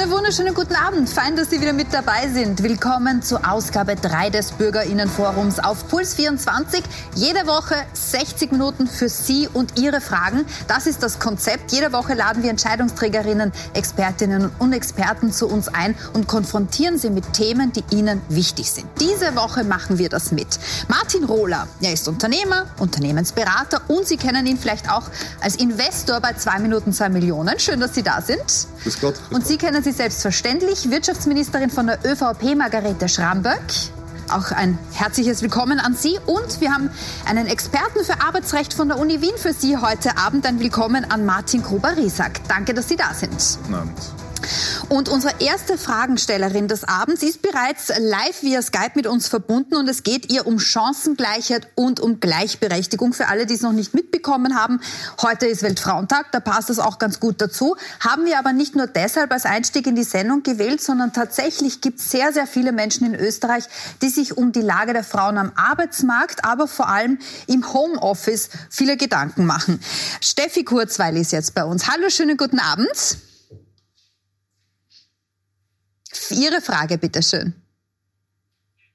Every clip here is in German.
Einen wunderschönen guten Abend. Fein, dass Sie wieder mit dabei sind. Willkommen zur Ausgabe 3 des Bürgerinnenforums auf Puls 24. Jede Woche 60 Minuten für Sie und Ihre Fragen. Das ist das Konzept. Jede Woche laden wir Entscheidungsträgerinnen, Expertinnen und Experten zu uns ein und konfrontieren sie mit Themen, die ihnen wichtig sind. Diese Woche machen wir das mit. Martin Rohler, er ist Unternehmer, Unternehmensberater und Sie kennen ihn vielleicht auch als Investor bei 2 Minuten 2 Millionen. Schön, dass Sie da sind. Grüß Gott. Und Sie kennen sie selbstverständlich, Wirtschaftsministerin von der ÖVP, Margarete Schramböck. Auch ein herzliches Willkommen an Sie. Und wir haben einen Experten für Arbeitsrecht von der Uni Wien für Sie heute Abend. Ein Willkommen an Martin Gruber-Riesack. Danke, dass Sie da sind. Guten Abend. Und unsere erste Fragenstellerin des Abends ist bereits live via Skype mit uns verbunden und es geht ihr um Chancengleichheit und um Gleichberechtigung. Für alle, die es noch nicht mitbekommen haben, heute ist Weltfrauentag, da passt das auch ganz gut dazu. Haben wir aber nicht nur deshalb als Einstieg in die Sendung gewählt, sondern tatsächlich gibt es sehr, sehr viele Menschen in Österreich, die sich um die Lage der Frauen am Arbeitsmarkt, aber vor allem im Homeoffice viele Gedanken machen. Steffi Kurzweil ist jetzt bei uns. Hallo, schönen guten Abend. Ihre Frage, bitteschön.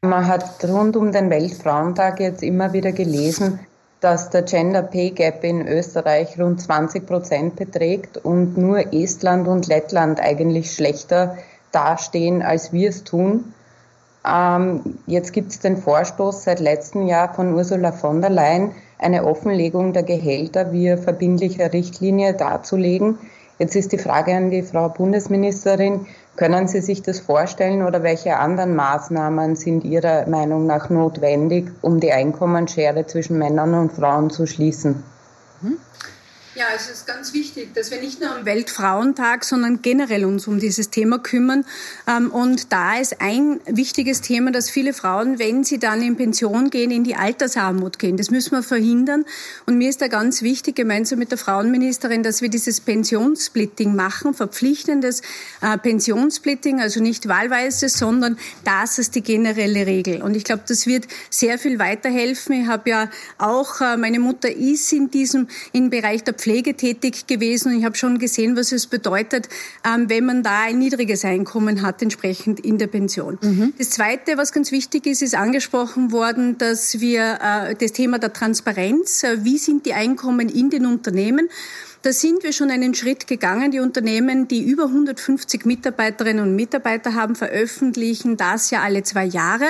Man hat rund um den Weltfrauentag jetzt immer wieder gelesen, dass der Gender Pay Gap in Österreich rund 20 Prozent beträgt und nur Estland und Lettland eigentlich schlechter dastehen, als wir es tun. Ähm, jetzt gibt es den Vorstoß seit letztem Jahr von Ursula von der Leyen, eine Offenlegung der Gehälter via verbindlicher Richtlinie darzulegen. Jetzt ist die Frage an die Frau Bundesministerin, können Sie sich das vorstellen oder welche anderen Maßnahmen sind Ihrer Meinung nach notwendig, um die Einkommensschere zwischen Männern und Frauen zu schließen? Hm? Ja, es ist ganz wichtig, dass wir nicht nur am Weltfrauentag, sondern generell uns um dieses Thema kümmern. Ähm, und da ist ein wichtiges Thema, dass viele Frauen, wenn sie dann in Pension gehen, in die Altersarmut gehen. Das müssen wir verhindern. Und mir ist da ganz wichtig, gemeinsam mit der Frauenministerin, dass wir dieses Pensionssplitting machen, verpflichtendes äh, Pensionssplitting, also nicht wahlweise, sondern das ist die generelle Regel. Und ich glaube, das wird sehr viel weiterhelfen. Ich habe ja auch, äh, meine Mutter ist in diesem, im Bereich der Pflege tätig gewesen und ich habe schon gesehen, was es bedeutet, ähm, wenn man da ein niedriges Einkommen hat, entsprechend in der Pension. Mhm. Das Zweite, was ganz wichtig ist, ist angesprochen worden, dass wir äh, das Thema der Transparenz, äh, wie sind die Einkommen in den Unternehmen, da sind wir schon einen Schritt gegangen. Die Unternehmen, die über 150 Mitarbeiterinnen und Mitarbeiter haben, veröffentlichen das ja alle zwei Jahre.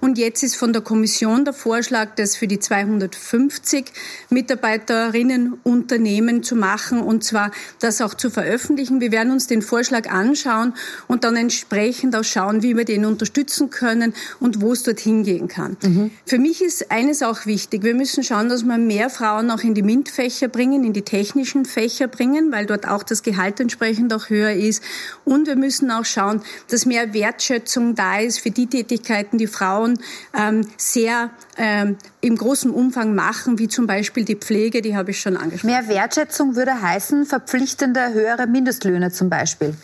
Und jetzt ist von der Kommission der Vorschlag, das für die 250 Mitarbeiterinnen Unternehmen zu machen und zwar das auch zu veröffentlichen. Wir werden uns den Vorschlag anschauen und dann entsprechend auch schauen, wie wir den unterstützen können und wo es dorthin gehen kann. Mhm. Für mich ist eines auch wichtig. Wir müssen schauen, dass wir mehr Frauen auch in die MINT-Fächer bringen, in die technischen Fächer Fächer bringen, weil dort auch das Gehalt entsprechend auch höher ist. Und wir müssen auch schauen, dass mehr Wertschätzung da ist für die Tätigkeiten, die Frauen ähm, sehr ähm, im großen Umfang machen, wie zum Beispiel die Pflege, die habe ich schon angesprochen. Mehr Wertschätzung würde heißen verpflichtende höhere Mindestlöhne zum Beispiel.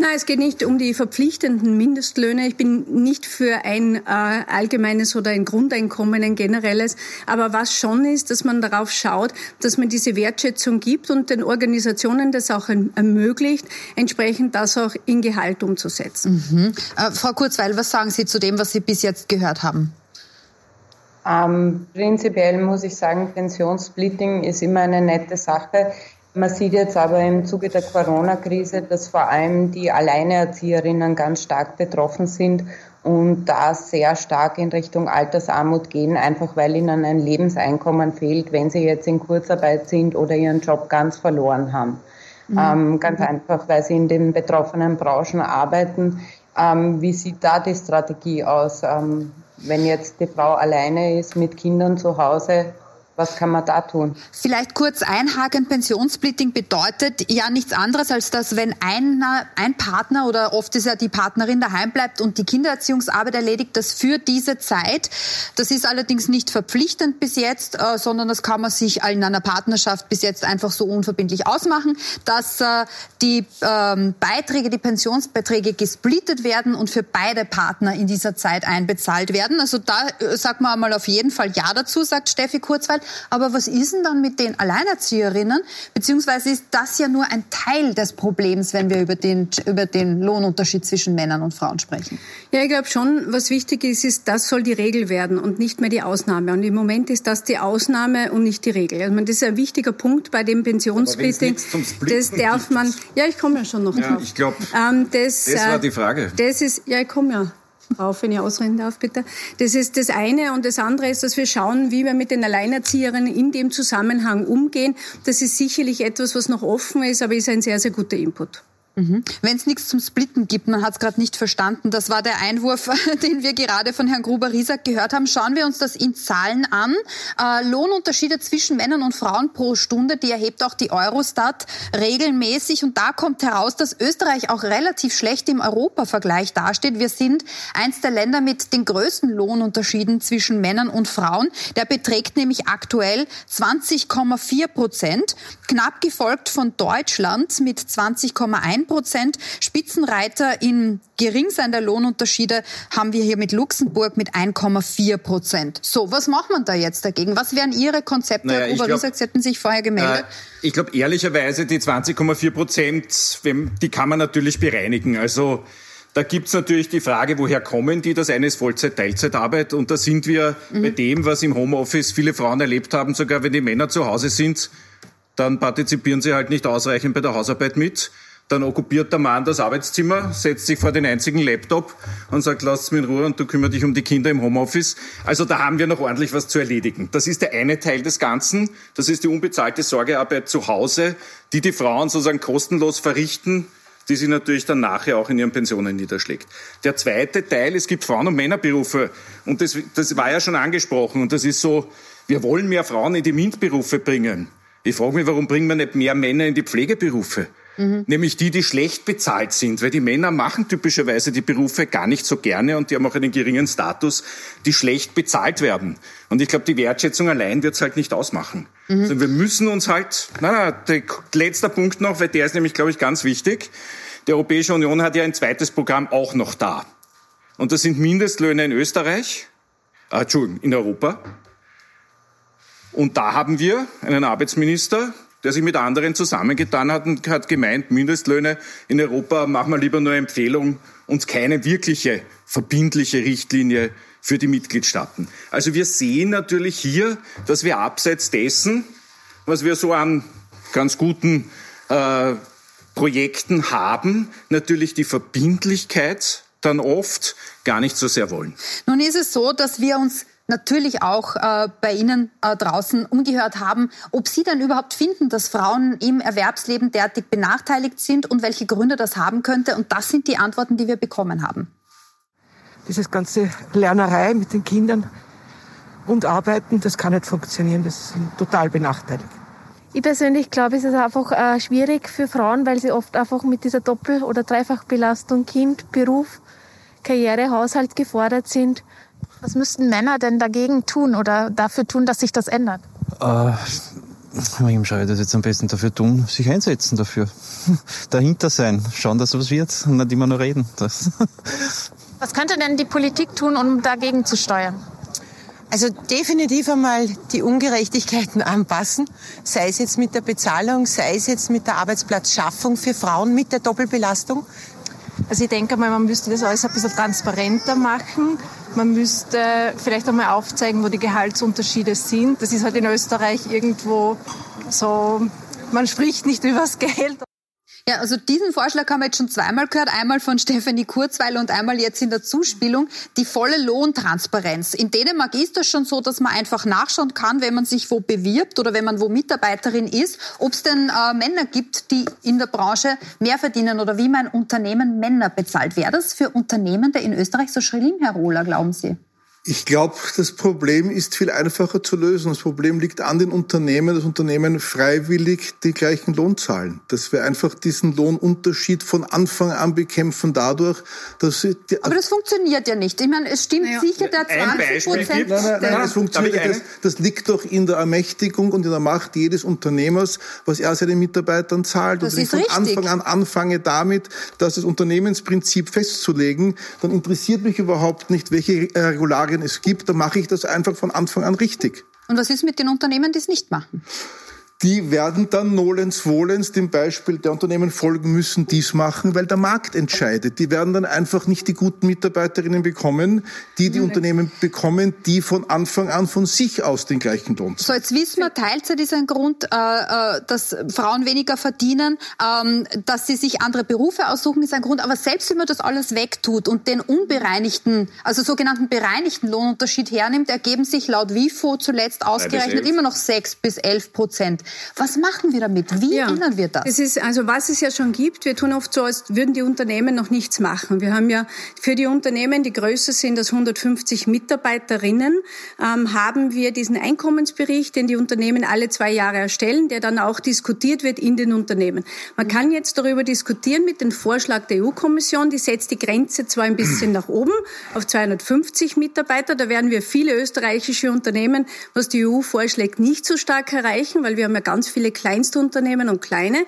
Nein, es geht nicht um die verpflichtenden Mindestlöhne. Ich bin nicht für ein äh, allgemeines oder ein Grundeinkommen, ein generelles. Aber was schon ist, dass man darauf schaut, dass man diese Wertschätzung gibt und den Organisationen das auch ermöglicht, entsprechend das auch in Gehalt umzusetzen. Mhm. Äh, Frau Kurzweil, was sagen Sie zu dem, was Sie bis jetzt gehört haben? Ähm, prinzipiell muss ich sagen, Pensionssplitting ist immer eine nette Sache. Man sieht jetzt aber im Zuge der Corona-Krise, dass vor allem die Alleinerzieherinnen ganz stark betroffen sind und da sehr stark in Richtung Altersarmut gehen, einfach weil ihnen ein Lebenseinkommen fehlt, wenn sie jetzt in Kurzarbeit sind oder ihren Job ganz verloren haben. Mhm. Ähm, ganz einfach, weil sie in den betroffenen Branchen arbeiten. Ähm, wie sieht da die Strategie aus? Ähm, wenn jetzt die Frau alleine ist mit Kindern zu Hause, was kann man da tun? Vielleicht kurz einhaken. Pensionssplitting bedeutet ja nichts anderes, als dass wenn einer, ein Partner oder oft ist ja die Partnerin daheim bleibt und die Kindererziehungsarbeit erledigt, das für diese Zeit. Das ist allerdings nicht verpflichtend bis jetzt, äh, sondern das kann man sich in einer Partnerschaft bis jetzt einfach so unverbindlich ausmachen, dass äh, die ähm, Beiträge, die Pensionsbeiträge gesplittet werden und für beide Partner in dieser Zeit einbezahlt werden. Also da äh, sagt man einmal auf jeden Fall Ja dazu, sagt Steffi Kurzweil. Aber was ist denn dann mit den Alleinerzieherinnen? Beziehungsweise ist das ja nur ein Teil des Problems, wenn wir über den, über den Lohnunterschied zwischen Männern und Frauen sprechen. Ja, ich glaube schon, was wichtig ist, ist, das soll die Regel werden und nicht mehr die Ausnahme. Und im Moment ist das die Ausnahme und nicht die Regel. Also, das ist ein wichtiger Punkt bei dem Pensionssplitting. Das darf man, ja, ich komme ja schon noch ja, drauf. Ich glaube, ähm, das, das war die Frage. Das ist, ja, ich komme ja drauf, wenn ich ausreden darf, bitte. Das ist das eine. Und das andere ist, dass wir schauen, wie wir mit den Alleinerzieherinnen in dem Zusammenhang umgehen. Das ist sicherlich etwas, was noch offen ist, aber ist ein sehr, sehr guter Input. Mhm. Wenn es nichts zum Splitten gibt, man hat es gerade nicht verstanden, das war der Einwurf, den wir gerade von Herrn Gruber-Riesack gehört haben. Schauen wir uns das in Zahlen an. Äh, Lohnunterschiede zwischen Männern und Frauen pro Stunde, die erhebt auch die Eurostat regelmäßig. Und da kommt heraus, dass Österreich auch relativ schlecht im Europavergleich dasteht. Wir sind eins der Länder mit den größten Lohnunterschieden zwischen Männern und Frauen. Der beträgt nämlich aktuell 20,4 Prozent, knapp gefolgt von Deutschland mit 20,1 Prozent. Spitzenreiter in der Lohnunterschiede haben wir hier mit Luxemburg mit 1,4 Prozent. So, was macht man da jetzt dagegen? Was wären Ihre Konzepte? Naja, Herr Sie hätten sich vorher gemeldet. Äh, ich glaube, ehrlicherweise, die 20,4 Prozent, die kann man natürlich bereinigen. Also, da gibt's natürlich die Frage, woher kommen die? Das eine ist Vollzeit-Teilzeitarbeit und da sind wir mhm. bei dem, was im Homeoffice viele Frauen erlebt haben, sogar wenn die Männer zu Hause sind, dann partizipieren sie halt nicht ausreichend bei der Hausarbeit mit. Dann okkupiert der Mann das Arbeitszimmer, setzt sich vor den einzigen Laptop und sagt, lass mich in Ruhe und du kümmerst dich um die Kinder im Homeoffice. Also da haben wir noch ordentlich was zu erledigen. Das ist der eine Teil des Ganzen. Das ist die unbezahlte Sorgearbeit zu Hause, die die Frauen sozusagen kostenlos verrichten, die sich natürlich dann nachher auch in ihren Pensionen niederschlägt. Der zweite Teil, es gibt Frauen- und Männerberufe. Und das, das war ja schon angesprochen. Und das ist so, wir wollen mehr Frauen in die MINT-Berufe bringen. Ich frage mich, warum bringen wir nicht mehr Männer in die Pflegeberufe? Mhm. Nämlich die, die schlecht bezahlt sind, weil die Männer machen typischerweise die Berufe gar nicht so gerne und die haben auch einen geringen Status, die schlecht bezahlt werden. Und ich glaube, die Wertschätzung allein wird es halt nicht ausmachen. Mhm. Also wir müssen uns halt, na, na, der letzter Punkt noch, weil der ist nämlich, glaube ich, ganz wichtig. Die Europäische Union hat ja ein zweites Programm auch noch da. Und das sind Mindestlöhne in Österreich, äh, Entschuldigung, in Europa. Und da haben wir einen Arbeitsminister, der sich mit anderen zusammengetan hat und hat gemeint, Mindestlöhne in Europa machen wir lieber nur Empfehlung und keine wirkliche verbindliche Richtlinie für die Mitgliedstaaten. Also wir sehen natürlich hier, dass wir abseits dessen, was wir so an ganz guten äh, Projekten haben, natürlich die Verbindlichkeit dann oft gar nicht so sehr wollen. Nun ist es so, dass wir uns natürlich auch äh, bei Ihnen äh, draußen umgehört haben, ob Sie denn überhaupt finden, dass Frauen im Erwerbsleben derartig benachteiligt sind und welche Gründe das haben könnte. Und das sind die Antworten, die wir bekommen haben. Dieses ganze Lernerei mit den Kindern und Arbeiten, das kann nicht funktionieren. Das ist total benachteiligt. Ich persönlich glaube, es ist einfach äh, schwierig für Frauen, weil sie oft einfach mit dieser Doppel- oder Dreifachbelastung Kind, Beruf, Karriere, Haushalt gefordert sind was müssten Männer denn dagegen tun oder dafür tun, dass sich das ändert? Äh, schaue ich das jetzt am besten dafür tun? Sich einsetzen dafür. Dahinter sein. Schauen, dass was wird und nicht immer nur reden. Das. Was könnte denn die Politik tun, um dagegen zu steuern? Also definitiv einmal die Ungerechtigkeiten anpassen, sei es jetzt mit der Bezahlung, sei es jetzt mit der Arbeitsplatzschaffung für Frauen mit der Doppelbelastung. Also ich denke mal, man müsste das alles ein bisschen transparenter machen. Man müsste vielleicht einmal aufzeigen, wo die Gehaltsunterschiede sind. Das ist halt in Österreich irgendwo so, man spricht nicht über das Geld. Ja, also diesen Vorschlag haben wir jetzt schon zweimal gehört. Einmal von Stefanie Kurzweil und einmal jetzt in der Zuspielung. Die volle Lohntransparenz. In Dänemark ist das schon so, dass man einfach nachschauen kann, wenn man sich wo bewirbt oder wenn man wo Mitarbeiterin ist, ob es denn äh, Männer gibt, die in der Branche mehr verdienen oder wie mein Unternehmen Männer bezahlt. Wäre das für Unternehmen der in Österreich so schrill, Herr Rohler, glauben Sie? Ich glaube, das Problem ist viel einfacher zu lösen. Das Problem liegt an den Unternehmen, dass Unternehmen freiwillig den gleichen Lohn zahlen. Dass wir einfach diesen Lohnunterschied von Anfang an bekämpfen dadurch, dass sie... Aber das funktioniert ja nicht. Ich meine, es stimmt ja. sicher, der 20 Prozent... Nein, nein, nein, es funktioniert. Das, das liegt doch in der Ermächtigung und in der Macht jedes Unternehmers, was er seinen Mitarbeitern zahlt. Das und wenn ich von richtig. Anfang an anfange damit, dass das Unternehmensprinzip festzulegen, dann interessiert mich überhaupt nicht, welche Regularien Regularien es gibt, dann mache ich das einfach von Anfang an richtig. Und was ist mit den Unternehmen, die es nicht machen? Die werden dann nolens volens dem Beispiel der Unternehmen folgen müssen, dies machen, weil der Markt entscheidet. Die werden dann einfach nicht die guten Mitarbeiterinnen bekommen, die die mhm. Unternehmen bekommen, die von Anfang an von sich aus den gleichen Lohn zahlen. So, jetzt wissen wir, Teilzeit ist ein Grund, äh, äh, dass Frauen weniger verdienen, ähm, dass sie sich andere Berufe aussuchen, ist ein Grund. Aber selbst wenn man das alles wegtut und den unbereinigten, also sogenannten bereinigten Lohnunterschied hernimmt, ergeben sich laut WIFO zuletzt ausgerechnet immer noch sechs bis elf Prozent. Was machen wir damit? Wie ja, ändern wir das? Es ist also was es ja schon gibt. Wir tun oft so, als würden die Unternehmen noch nichts machen. Wir haben ja für die Unternehmen, die größer sind als 150 Mitarbeiterinnen, ähm, haben wir diesen Einkommensbericht, den die Unternehmen alle zwei Jahre erstellen, der dann auch diskutiert wird in den Unternehmen. Man kann jetzt darüber diskutieren mit dem Vorschlag der EU-Kommission. Die setzt die Grenze zwar ein bisschen nach oben auf 250 Mitarbeiter. Da werden wir viele österreichische Unternehmen, was die EU vorschlägt, nicht so stark erreichen, weil wir haben ja ganz viele Kleinstunternehmen und kleine.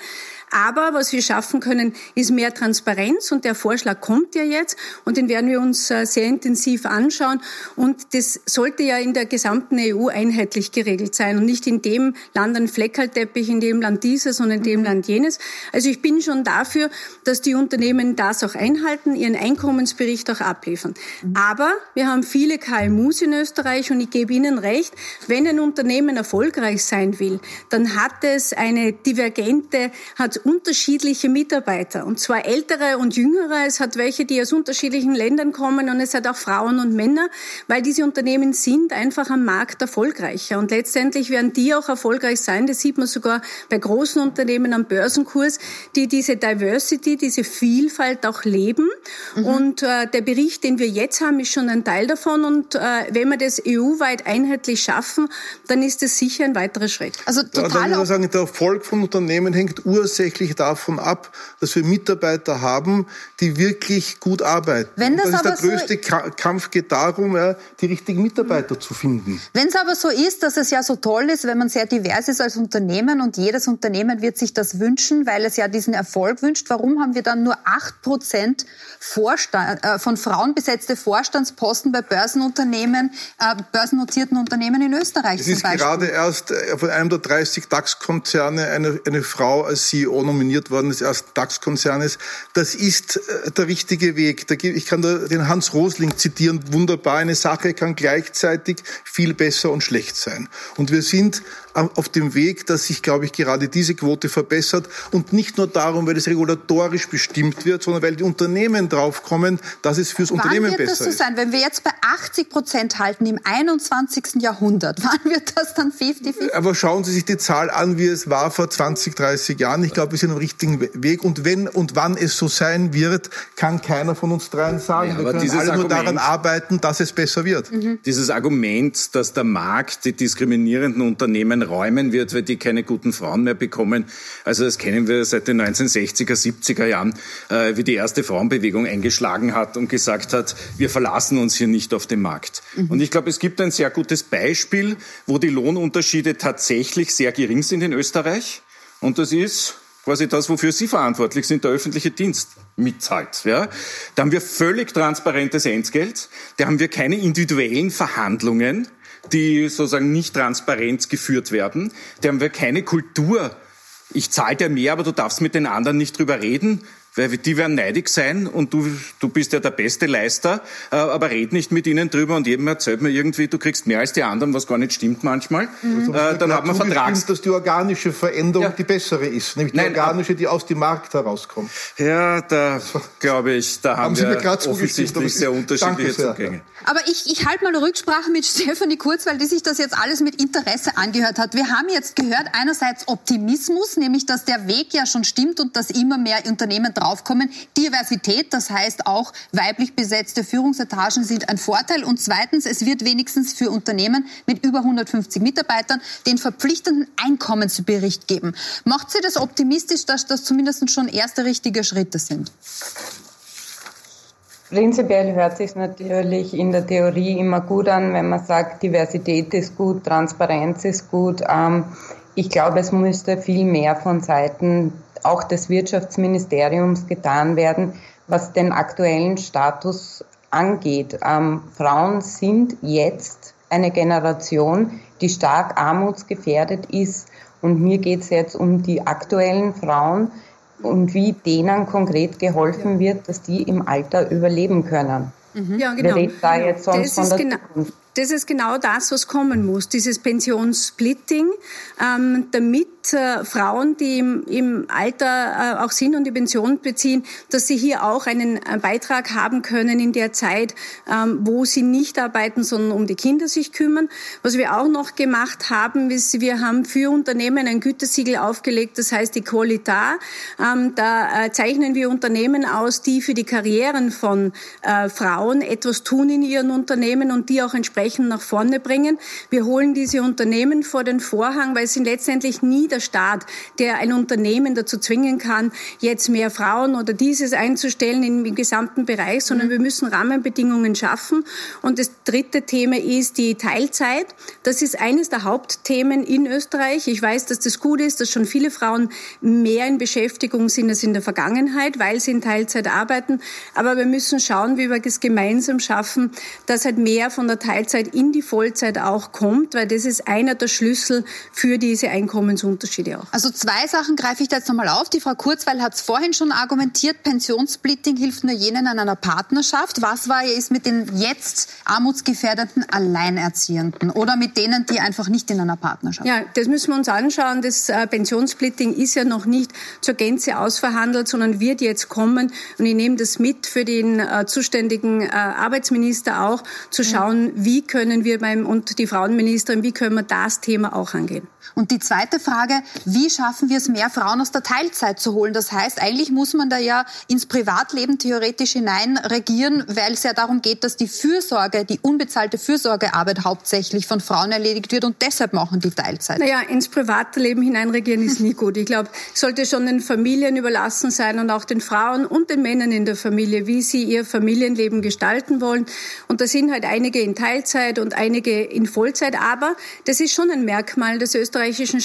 Aber was wir schaffen können, ist mehr Transparenz und der Vorschlag kommt ja jetzt und den werden wir uns äh, sehr intensiv anschauen und das sollte ja in der gesamten EU einheitlich geregelt sein und nicht in dem Land ein Fleckerlteppich, in dem Land dieses und in dem mhm. Land jenes. Also ich bin schon dafür, dass die Unternehmen das auch einhalten, ihren Einkommensbericht auch abliefern. Mhm. Aber wir haben viele KMUs in Österreich und ich gebe Ihnen recht, wenn ein Unternehmen erfolgreich sein will, dann hat es eine divergente, hat unterschiedliche Mitarbeiter. Und zwar ältere und jüngere. Es hat welche, die aus unterschiedlichen Ländern kommen und es hat auch Frauen und Männer, weil diese Unternehmen sind einfach am Markt erfolgreicher. Und letztendlich werden die auch erfolgreich sein. Das sieht man sogar bei großen Unternehmen am Börsenkurs, die diese Diversity, diese Vielfalt auch leben. Mhm. Und äh, der Bericht, den wir jetzt haben, ist schon ein Teil davon. Und äh, wenn wir das EU-weit einheitlich schaffen, dann ist das sicher ein weiterer Schritt. Also total. Ja, sagen, der Erfolg von Unternehmen hängt ursächlich hauptsächlich davon ab, dass wir Mitarbeiter haben, die wirklich gut arbeiten. Wenn das, das ist der größte so Kampf geht darum, die richtigen Mitarbeiter zu finden. Wenn es aber so ist, dass es ja so toll ist, wenn man sehr divers ist als Unternehmen und jedes Unternehmen wird sich das wünschen, weil es ja diesen Erfolg wünscht, warum haben wir dann nur acht Prozent äh, von Frauen besetzte Vorstandsposten bei Börsenunternehmen, äh, börsennotierten Unternehmen in Österreich? Es ist gerade erst äh, von einem der 30 DAX-Konzerne eine, eine Frau als CEO nominiert worden des ersten DAX-Konzernes. Das ist äh, der richtige Weg. Ich kann da den Hans Rosling zitieren. Wunderbar. Eine Sache kann gleichzeitig viel besser und schlecht sein. Und wir sind auf dem Weg, dass sich, glaube ich, gerade diese Quote verbessert und nicht nur darum, weil es regulatorisch bestimmt wird, sondern weil die Unternehmen draufkommen, dass es fürs wann Unternehmen besser ist. Wann wird das so sein? Wenn wir jetzt bei 80 Prozent halten im 21. Jahrhundert, wann wird das dann 50-50? Aber schauen Sie sich die Zahl an, wie es war vor 20, 30 Jahren. Ich glaube, wir sind am richtigen Weg. Und wenn und wann es so sein wird, kann keiner von uns dreien sagen. Ja, wir können alle nur daran arbeiten, dass es besser wird. Mhm. Dieses Argument, dass der Markt die diskriminierenden Unternehmen räumen wird, weil die keine guten Frauen mehr bekommen. Also das kennen wir seit den 1960er, 70er Jahren, äh, wie die erste Frauenbewegung eingeschlagen hat und gesagt hat, wir verlassen uns hier nicht auf den Markt. Mhm. Und ich glaube, es gibt ein sehr gutes Beispiel, wo die Lohnunterschiede tatsächlich sehr gering sind in Österreich. Und das ist quasi das, wofür Sie verantwortlich sind, der öffentliche Dienst mitzahlt. Ja? Da haben wir völlig transparentes Entgelt, da haben wir keine individuellen Verhandlungen, die sozusagen nicht transparent geführt werden. Da haben wir keine Kultur. Ich zahle dir mehr, aber du darfst mit den anderen nicht drüber reden weil die werden neidig sein und du, du bist ja der beste Leister, äh, aber red nicht mit ihnen drüber und jedem erzählt mir irgendwie, du kriegst mehr als die anderen, was gar nicht stimmt manchmal. Mhm. Äh, dann hat man Vertrags... dass die organische Veränderung ja. die bessere ist, nämlich die Nein, organische, die aus dem Markt herauskommt. Ja, da glaube ich, da haben, haben wir offensichtlich sehr unterschiedliche sehr. Zugänge. Aber ich, ich halte mal eine Rücksprache mit Stefanie Kurz, weil die sich das jetzt alles mit Interesse angehört hat. Wir haben jetzt gehört, einerseits Optimismus, nämlich dass der Weg ja schon stimmt und dass immer mehr Unternehmen draufkommen. Diversität, das heißt auch weiblich besetzte Führungsetagen sind ein Vorteil. Und zweitens, es wird wenigstens für Unternehmen mit über 150 Mitarbeitern den verpflichtenden Einkommensbericht geben. Macht Sie das optimistisch, dass das zumindest schon erste richtige Schritte sind? Prinzipiell hört sich natürlich in der Theorie immer gut an, wenn man sagt, Diversität ist gut, Transparenz ist gut. Ähm, ich glaube, es müsste viel mehr von Seiten auch des Wirtschaftsministeriums getan werden, was den aktuellen Status angeht. Ähm, Frauen sind jetzt eine Generation, die stark armutsgefährdet ist. Und mir geht es jetzt um die aktuellen Frauen und wie denen konkret geholfen wird, dass die im Alter überleben können. Mhm. Ja, genau. Wir reden da jetzt sonst von der genau, Zukunft. Das ist genau das, was kommen muss, dieses Pensionssplitting, ähm, damit äh, Frauen, die im, im Alter äh, auch sind und die Pension beziehen, dass sie hier auch einen äh, Beitrag haben können in der Zeit, ähm, wo sie nicht arbeiten, sondern um die Kinder sich kümmern. Was wir auch noch gemacht haben, ist, wir haben für Unternehmen ein Gütesiegel aufgelegt, das heißt die Qualitar. Ähm, da äh, zeichnen wir Unternehmen aus, die für die Karrieren von äh, Frauen etwas tun in ihren Unternehmen und die auch entsprechend nach vorne bringen. Wir holen diese Unternehmen vor den Vorhang, weil sie letztendlich nie der Staat, der ein Unternehmen dazu zwingen kann, jetzt mehr Frauen oder dieses einzustellen im, im gesamten Bereich, sondern mhm. wir müssen Rahmenbedingungen schaffen. Und das dritte Thema ist die Teilzeit. Das ist eines der Hauptthemen in Österreich. Ich weiß, dass das gut ist, dass schon viele Frauen mehr in Beschäftigung sind als in der Vergangenheit, weil sie in Teilzeit arbeiten. Aber wir müssen schauen, wie wir das gemeinsam schaffen, dass halt mehr von der Teilzeit in die Vollzeit auch kommt, weil das ist einer der Schlüssel für diese Einkommensunterschiede. Unterschiede auch. Also zwei Sachen greife ich da jetzt nochmal auf. Die Frau Kurzweil hat es vorhin schon argumentiert, Pensionssplitting hilft nur jenen an einer Partnerschaft. Was war ist mit den jetzt armutsgefährdeten Alleinerziehenden oder mit denen, die einfach nicht in einer Partnerschaft Ja, das müssen wir uns anschauen. Das äh, Pensionssplitting ist ja noch nicht zur Gänze ausverhandelt, sondern wird jetzt kommen. Und ich nehme das mit für den äh, zuständigen äh, Arbeitsminister auch, zu schauen, wie können wir beim, und die Frauenministerin, wie können wir das Thema auch angehen. Und die zweite Frage, wie schaffen wir es, mehr Frauen aus der Teilzeit zu holen? Das heißt, eigentlich muss man da ja ins Privatleben theoretisch hinein regieren, weil es ja darum geht, dass die Fürsorge, die unbezahlte Fürsorgearbeit hauptsächlich von Frauen erledigt wird und deshalb machen die Teilzeit. Naja, ins Privatleben hineinregieren ist nie gut. Ich glaube, es sollte schon den Familien überlassen sein und auch den Frauen und den Männern in der Familie, wie sie ihr Familienleben gestalten wollen. Und da sind halt einige in Teilzeit und einige in Vollzeit. Aber das ist schon ein Merkmal des österreichischen österreichischen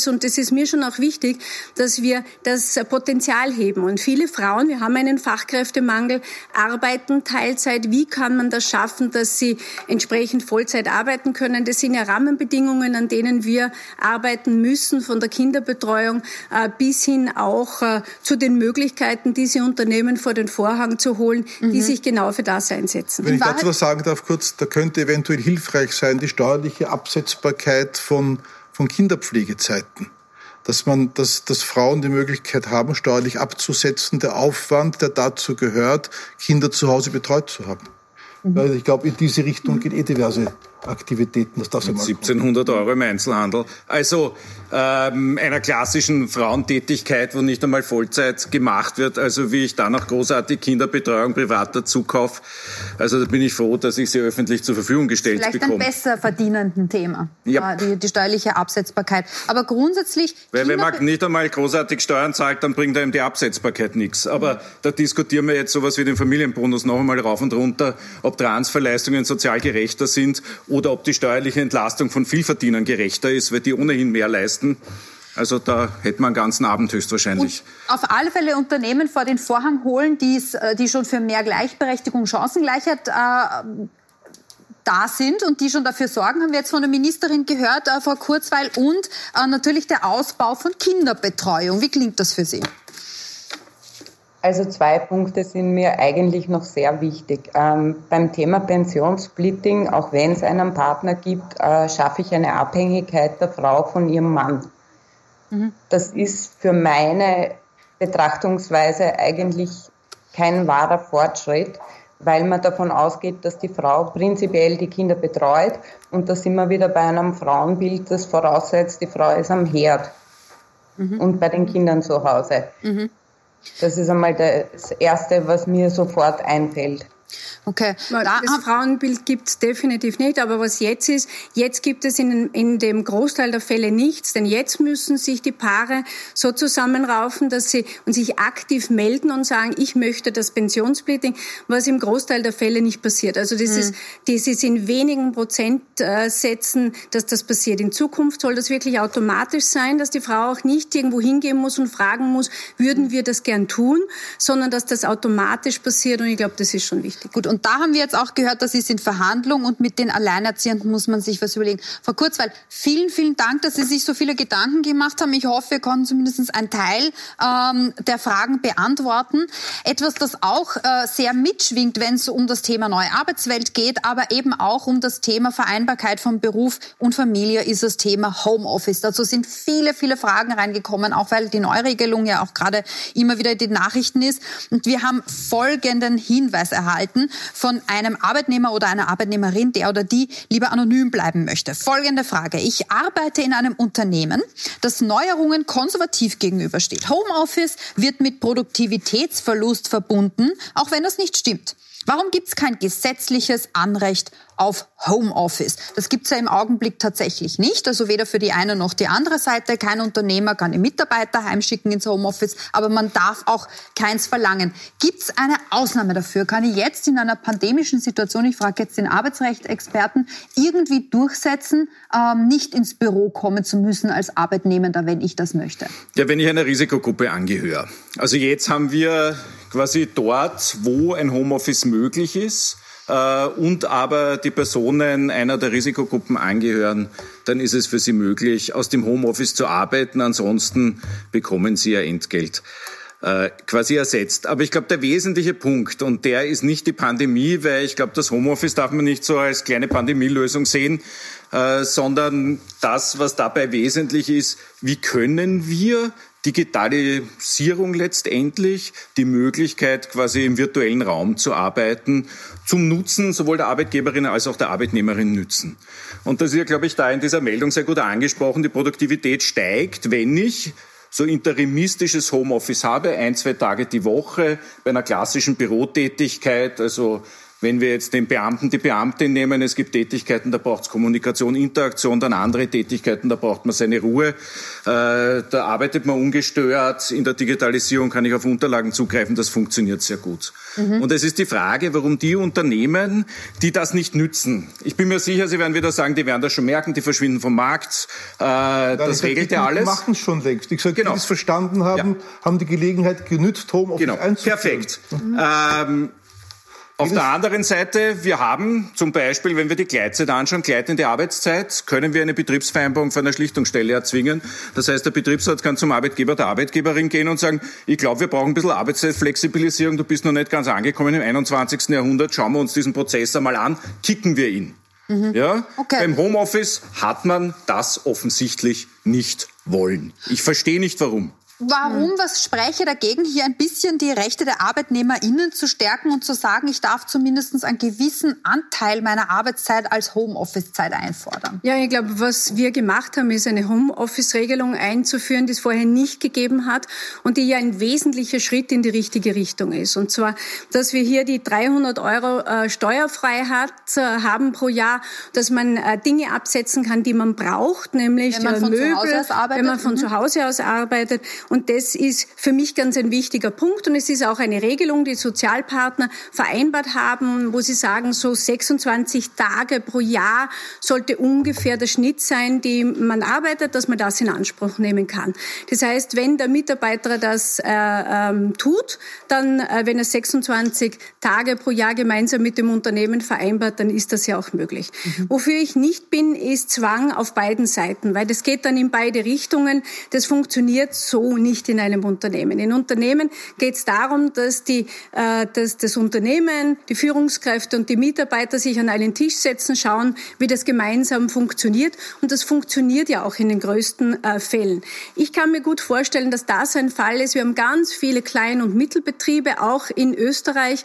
Standortes. Und es ist mir schon auch wichtig, dass wir das Potenzial heben. Und viele Frauen, wir haben einen Fachkräftemangel, arbeiten Teilzeit. Wie kann man das schaffen, dass sie entsprechend Vollzeit arbeiten können? Das sind ja Rahmenbedingungen, an denen wir arbeiten müssen, von der Kinderbetreuung äh, bis hin auch äh, zu den Möglichkeiten, diese Unternehmen vor den Vorhang zu holen, mhm. die sich genau für das einsetzen. Wenn ich dazu was sagen darf, kurz, da könnte eventuell hilfreich sein, die steuerliche Absetzbarkeit von von Kinderpflegezeiten. Dass man, dass, dass Frauen die Möglichkeit haben, steuerlich abzusetzen, der Aufwand, der dazu gehört, Kinder zu Hause betreut zu haben. Mhm. Weil ich glaube, in diese Richtung geht eh diverse Aktivitäten. Das darf 1700 Euro im Einzelhandel. Also ähm, einer klassischen Frauentätigkeit, wo nicht einmal Vollzeit gemacht wird. Also wie ich da noch großartig Kinderbetreuung privat dazu kaufe. Also da bin ich froh, dass ich sie öffentlich zur Verfügung gestellt Vielleicht bekomme. Vielleicht ein besser verdienenden Thema, ja. Äh, die, die steuerliche Absetzbarkeit. Aber grundsätzlich... Weil wenn man nicht einmal großartig Steuern zahlt, dann bringt einem die Absetzbarkeit nichts. Aber mhm. da diskutieren wir jetzt sowas wie den Familienbonus noch einmal rauf und runter, ob Transferleistungen sozial gerechter sind oder ob die steuerliche Entlastung von Vielverdienern gerechter ist, weil die ohnehin mehr leisten. Also da hätte man einen ganzen Abend höchstwahrscheinlich. Und auf alle Fälle Unternehmen vor den Vorhang holen, äh, die schon für mehr Gleichberechtigung, Chancengleichheit äh, da sind und die schon dafür sorgen, haben wir jetzt von der Ministerin gehört, äh, Frau Kurzweil, und äh, natürlich der Ausbau von Kinderbetreuung. Wie klingt das für Sie? Also zwei Punkte sind mir eigentlich noch sehr wichtig. Ähm, beim Thema Pensionssplitting, auch wenn es einen Partner gibt, äh, schaffe ich eine Abhängigkeit der Frau von ihrem Mann. Mhm. Das ist für meine Betrachtungsweise eigentlich kein wahrer Fortschritt, weil man davon ausgeht, dass die Frau prinzipiell die Kinder betreut und das immer wieder bei einem Frauenbild, das voraussetzt, die Frau ist am Herd mhm. und bei den Kindern zu Hause. Mhm. Das ist einmal das Erste, was mir sofort einfällt. Okay. Das Frauenbild gibt es definitiv nicht, aber was jetzt ist, jetzt gibt es in, in dem Großteil der Fälle nichts, denn jetzt müssen sich die Paare so zusammenraufen, dass sie und sich aktiv melden und sagen, ich möchte das Pensionssplitting, was im Großteil der Fälle nicht passiert. Also das, hm. ist, das ist in wenigen Prozentsätzen, dass das passiert. In Zukunft soll das wirklich automatisch sein, dass die Frau auch nicht irgendwo hingehen muss und fragen muss, würden wir das gern tun, sondern dass das automatisch passiert und ich glaube, das ist schon wichtig. Gut, und da haben wir jetzt auch gehört, das ist in Verhandlung und mit den Alleinerziehenden muss man sich was überlegen. Frau Kurzweil, vielen, vielen Dank, dass Sie sich so viele Gedanken gemacht haben. Ich hoffe, wir konnten zumindest einen Teil ähm, der Fragen beantworten. Etwas, das auch äh, sehr mitschwingt, wenn es um das Thema neue Arbeitswelt geht, aber eben auch um das Thema Vereinbarkeit von Beruf und Familie, ist das Thema Homeoffice. Dazu sind viele, viele Fragen reingekommen, auch weil die Neuregelung ja auch gerade immer wieder in den Nachrichten ist. Und wir haben folgenden Hinweis erhalten von einem Arbeitnehmer oder einer Arbeitnehmerin, der oder die lieber anonym bleiben möchte. Folgende Frage. Ich arbeite in einem Unternehmen, das Neuerungen konservativ gegenübersteht. Homeoffice wird mit Produktivitätsverlust verbunden, auch wenn das nicht stimmt. Warum gibt es kein gesetzliches Anrecht auf Homeoffice? Das gibt es ja im Augenblick tatsächlich nicht. Also weder für die eine noch die andere Seite. Kein Unternehmer kann die Mitarbeiter heimschicken ins Homeoffice, aber man darf auch keins verlangen. Gibt es eine Ausnahme dafür? Kann ich jetzt in einer pandemischen Situation, ich frage jetzt den Arbeitsrechtsexperten, irgendwie durchsetzen, ähm, nicht ins Büro kommen zu müssen als Arbeitnehmender, wenn ich das möchte? Ja, wenn ich einer Risikogruppe angehöre. Also jetzt haben wir quasi dort, wo ein Homeoffice möglich ist äh, und aber die Personen einer der Risikogruppen angehören, dann ist es für sie möglich, aus dem Homeoffice zu arbeiten. Ansonsten bekommen sie ihr Entgelt äh, quasi ersetzt. Aber ich glaube, der wesentliche Punkt, und der ist nicht die Pandemie, weil ich glaube, das Homeoffice darf man nicht so als kleine Pandemielösung sehen, äh, sondern das, was dabei wesentlich ist, wie können wir Digitalisierung letztendlich, die Möglichkeit, quasi im virtuellen Raum zu arbeiten, zum Nutzen sowohl der Arbeitgeberin als auch der Arbeitnehmerin nützen. Und das ist ja, glaube ich, da in dieser Meldung sehr gut angesprochen. Die Produktivität steigt, wenn ich so interimistisches Homeoffice habe, ein, zwei Tage die Woche, bei einer klassischen Bürotätigkeit, also wenn wir jetzt den Beamten, die Beamtin nehmen, es gibt Tätigkeiten, da braucht es Kommunikation, Interaktion, dann andere Tätigkeiten, da braucht man seine Ruhe. Äh, da arbeitet man ungestört. In der Digitalisierung kann ich auf Unterlagen zugreifen, das funktioniert sehr gut. Mhm. Und es ist die Frage, warum die Unternehmen, die das nicht nützen, ich bin mir sicher, Sie werden wieder sagen, die werden das schon merken, die verschwinden vom Markt, äh, Nein, das regelt ja alles. Die machen es schon längst. Ich sage, genau. die es verstanden haben, ja. haben die Gelegenheit genützt, Homeoffice genau. einzuführen. Perfekt. Mhm. Ähm, auf der anderen Seite, wir haben zum Beispiel, wenn wir die Gleitzeit anschauen, gleitende Arbeitszeit, können wir eine Betriebsvereinbarung von einer Schlichtungsstelle erzwingen. Das heißt, der Betriebsrat kann zum Arbeitgeber, der Arbeitgeberin gehen und sagen, ich glaube, wir brauchen ein bisschen Arbeitszeitflexibilisierung, du bist noch nicht ganz angekommen im 21. Jahrhundert, schauen wir uns diesen Prozess einmal an, kicken wir ihn. Mhm. Ja? Okay. Beim Homeoffice hat man das offensichtlich nicht wollen. Ich verstehe nicht warum. Warum, was spreche dagegen, hier ein bisschen die Rechte der ArbeitnehmerInnen zu stärken und zu sagen, ich darf zumindest einen gewissen Anteil meiner Arbeitszeit als Homeoffice-Zeit einfordern? Ja, ich glaube, was wir gemacht haben, ist eine Homeoffice-Regelung einzuführen, die es vorher nicht gegeben hat und die ja ein wesentlicher Schritt in die richtige Richtung ist. Und zwar, dass wir hier die 300 Euro äh, Steuerfreiheit äh, haben pro Jahr, dass man äh, Dinge absetzen kann, die man braucht, nämlich wenn man äh, von Möbel, wenn man von mhm. zu Hause aus arbeitet und das ist für mich ganz ein wichtiger Punkt. Und es ist auch eine Regelung, die Sozialpartner vereinbart haben, wo sie sagen, so 26 Tage pro Jahr sollte ungefähr der Schnitt sein, die man arbeitet, dass man das in Anspruch nehmen kann. Das heißt, wenn der Mitarbeiter das äh, ähm, tut, dann, äh, wenn er 26 Tage pro Jahr gemeinsam mit dem Unternehmen vereinbart, dann ist das ja auch möglich. Mhm. Wofür ich nicht bin, ist Zwang auf beiden Seiten, weil das geht dann in beide Richtungen. Das funktioniert so nicht in einem Unternehmen. In Unternehmen geht es darum, dass, die, äh, dass das Unternehmen, die Führungskräfte und die Mitarbeiter sich an einen Tisch setzen, schauen, wie das gemeinsam funktioniert. Und das funktioniert ja auch in den größten äh, Fällen. Ich kann mir gut vorstellen, dass das ein Fall ist. Wir haben ganz viele Klein- und Mittelbetriebe, auch in Österreich,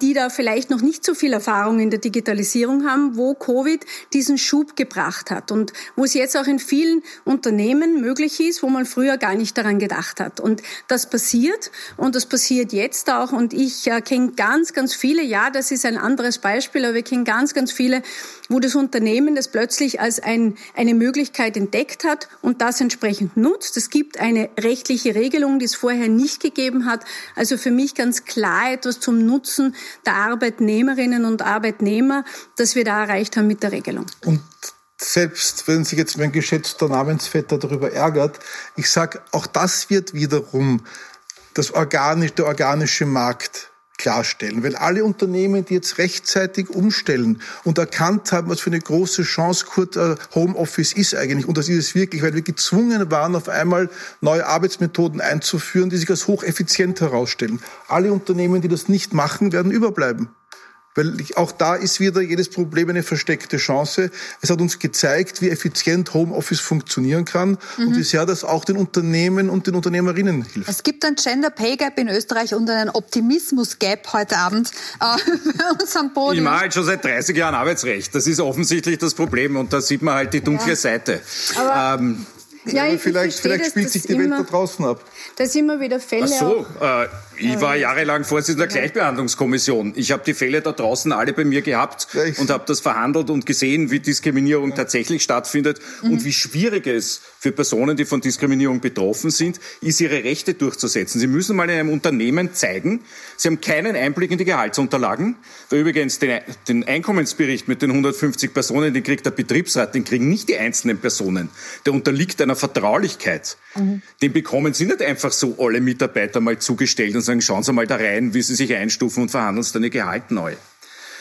die da vielleicht noch nicht so viel Erfahrung in der Digitalisierung haben, wo Covid diesen Schub gebracht hat und wo es jetzt auch in vielen Unternehmen möglich ist, wo man früher gar nicht daran gedacht hat. Und das passiert und das passiert jetzt auch. Und ich äh, kenne ganz, ganz viele, ja, das ist ein anderes Beispiel, aber wir kennen ganz, ganz viele, wo das Unternehmen das plötzlich als ein, eine Möglichkeit entdeckt hat und das entsprechend nutzt. Es gibt eine rechtliche Regelung, die es vorher nicht gegeben hat. Also für mich ganz klar etwas zum Nutzen der Arbeitnehmerinnen und Arbeitnehmer, das wir da erreicht haben mit der Regelung. Und selbst wenn sich jetzt mein geschätzter Namensvetter darüber ärgert, ich sage, auch das wird wiederum das organisch, der organische Markt klarstellen. Weil alle Unternehmen, die jetzt rechtzeitig umstellen und erkannt haben, was für eine große Chance Kurt äh, Homeoffice ist eigentlich, und das ist es wirklich, weil wir gezwungen waren, auf einmal neue Arbeitsmethoden einzuführen, die sich als hocheffizient herausstellen. Alle Unternehmen, die das nicht machen, werden überbleiben. Weil auch da ist wieder jedes Problem eine versteckte Chance. Es hat uns gezeigt, wie effizient Homeoffice funktionieren kann mhm. und wie sehr das auch den Unternehmen und den Unternehmerinnen hilft. Es gibt ein Gender Pay Gap in Österreich und einen Optimismus Gap heute Abend äh, bei uns am Boden. Ich mache halt schon seit 30 Jahren Arbeitsrecht. Das ist offensichtlich das Problem und da sieht man halt die dunkle ja. Seite. Aber ähm, ja, ich vielleicht, vielleicht spielt sich die Welt da draußen ab. Da sind immer wieder Fälle. Ach so, äh, ich war jahrelang Vorsitzender der Gleichbehandlungskommission. Ich habe die Fälle da draußen alle bei mir gehabt ja, und habe das verhandelt und gesehen, wie Diskriminierung ja. tatsächlich stattfindet mhm. und wie schwierig es für Personen, die von Diskriminierung betroffen sind, ist, ihre Rechte durchzusetzen. Sie müssen mal in einem Unternehmen zeigen, sie haben keinen Einblick in die Gehaltsunterlagen. Weil übrigens den, den Einkommensbericht mit den 150 Personen, den kriegt der Betriebsrat, den kriegen nicht die einzelnen Personen. Der unterliegt einer Vertraulichkeit. Mhm. Den bekommen Sie nicht einfach so alle Mitarbeiter mal zugestellt und sagen, schauen Sie mal da rein, wie Sie sich einstufen und verhandeln Sie dann Ihr Gehalt neu.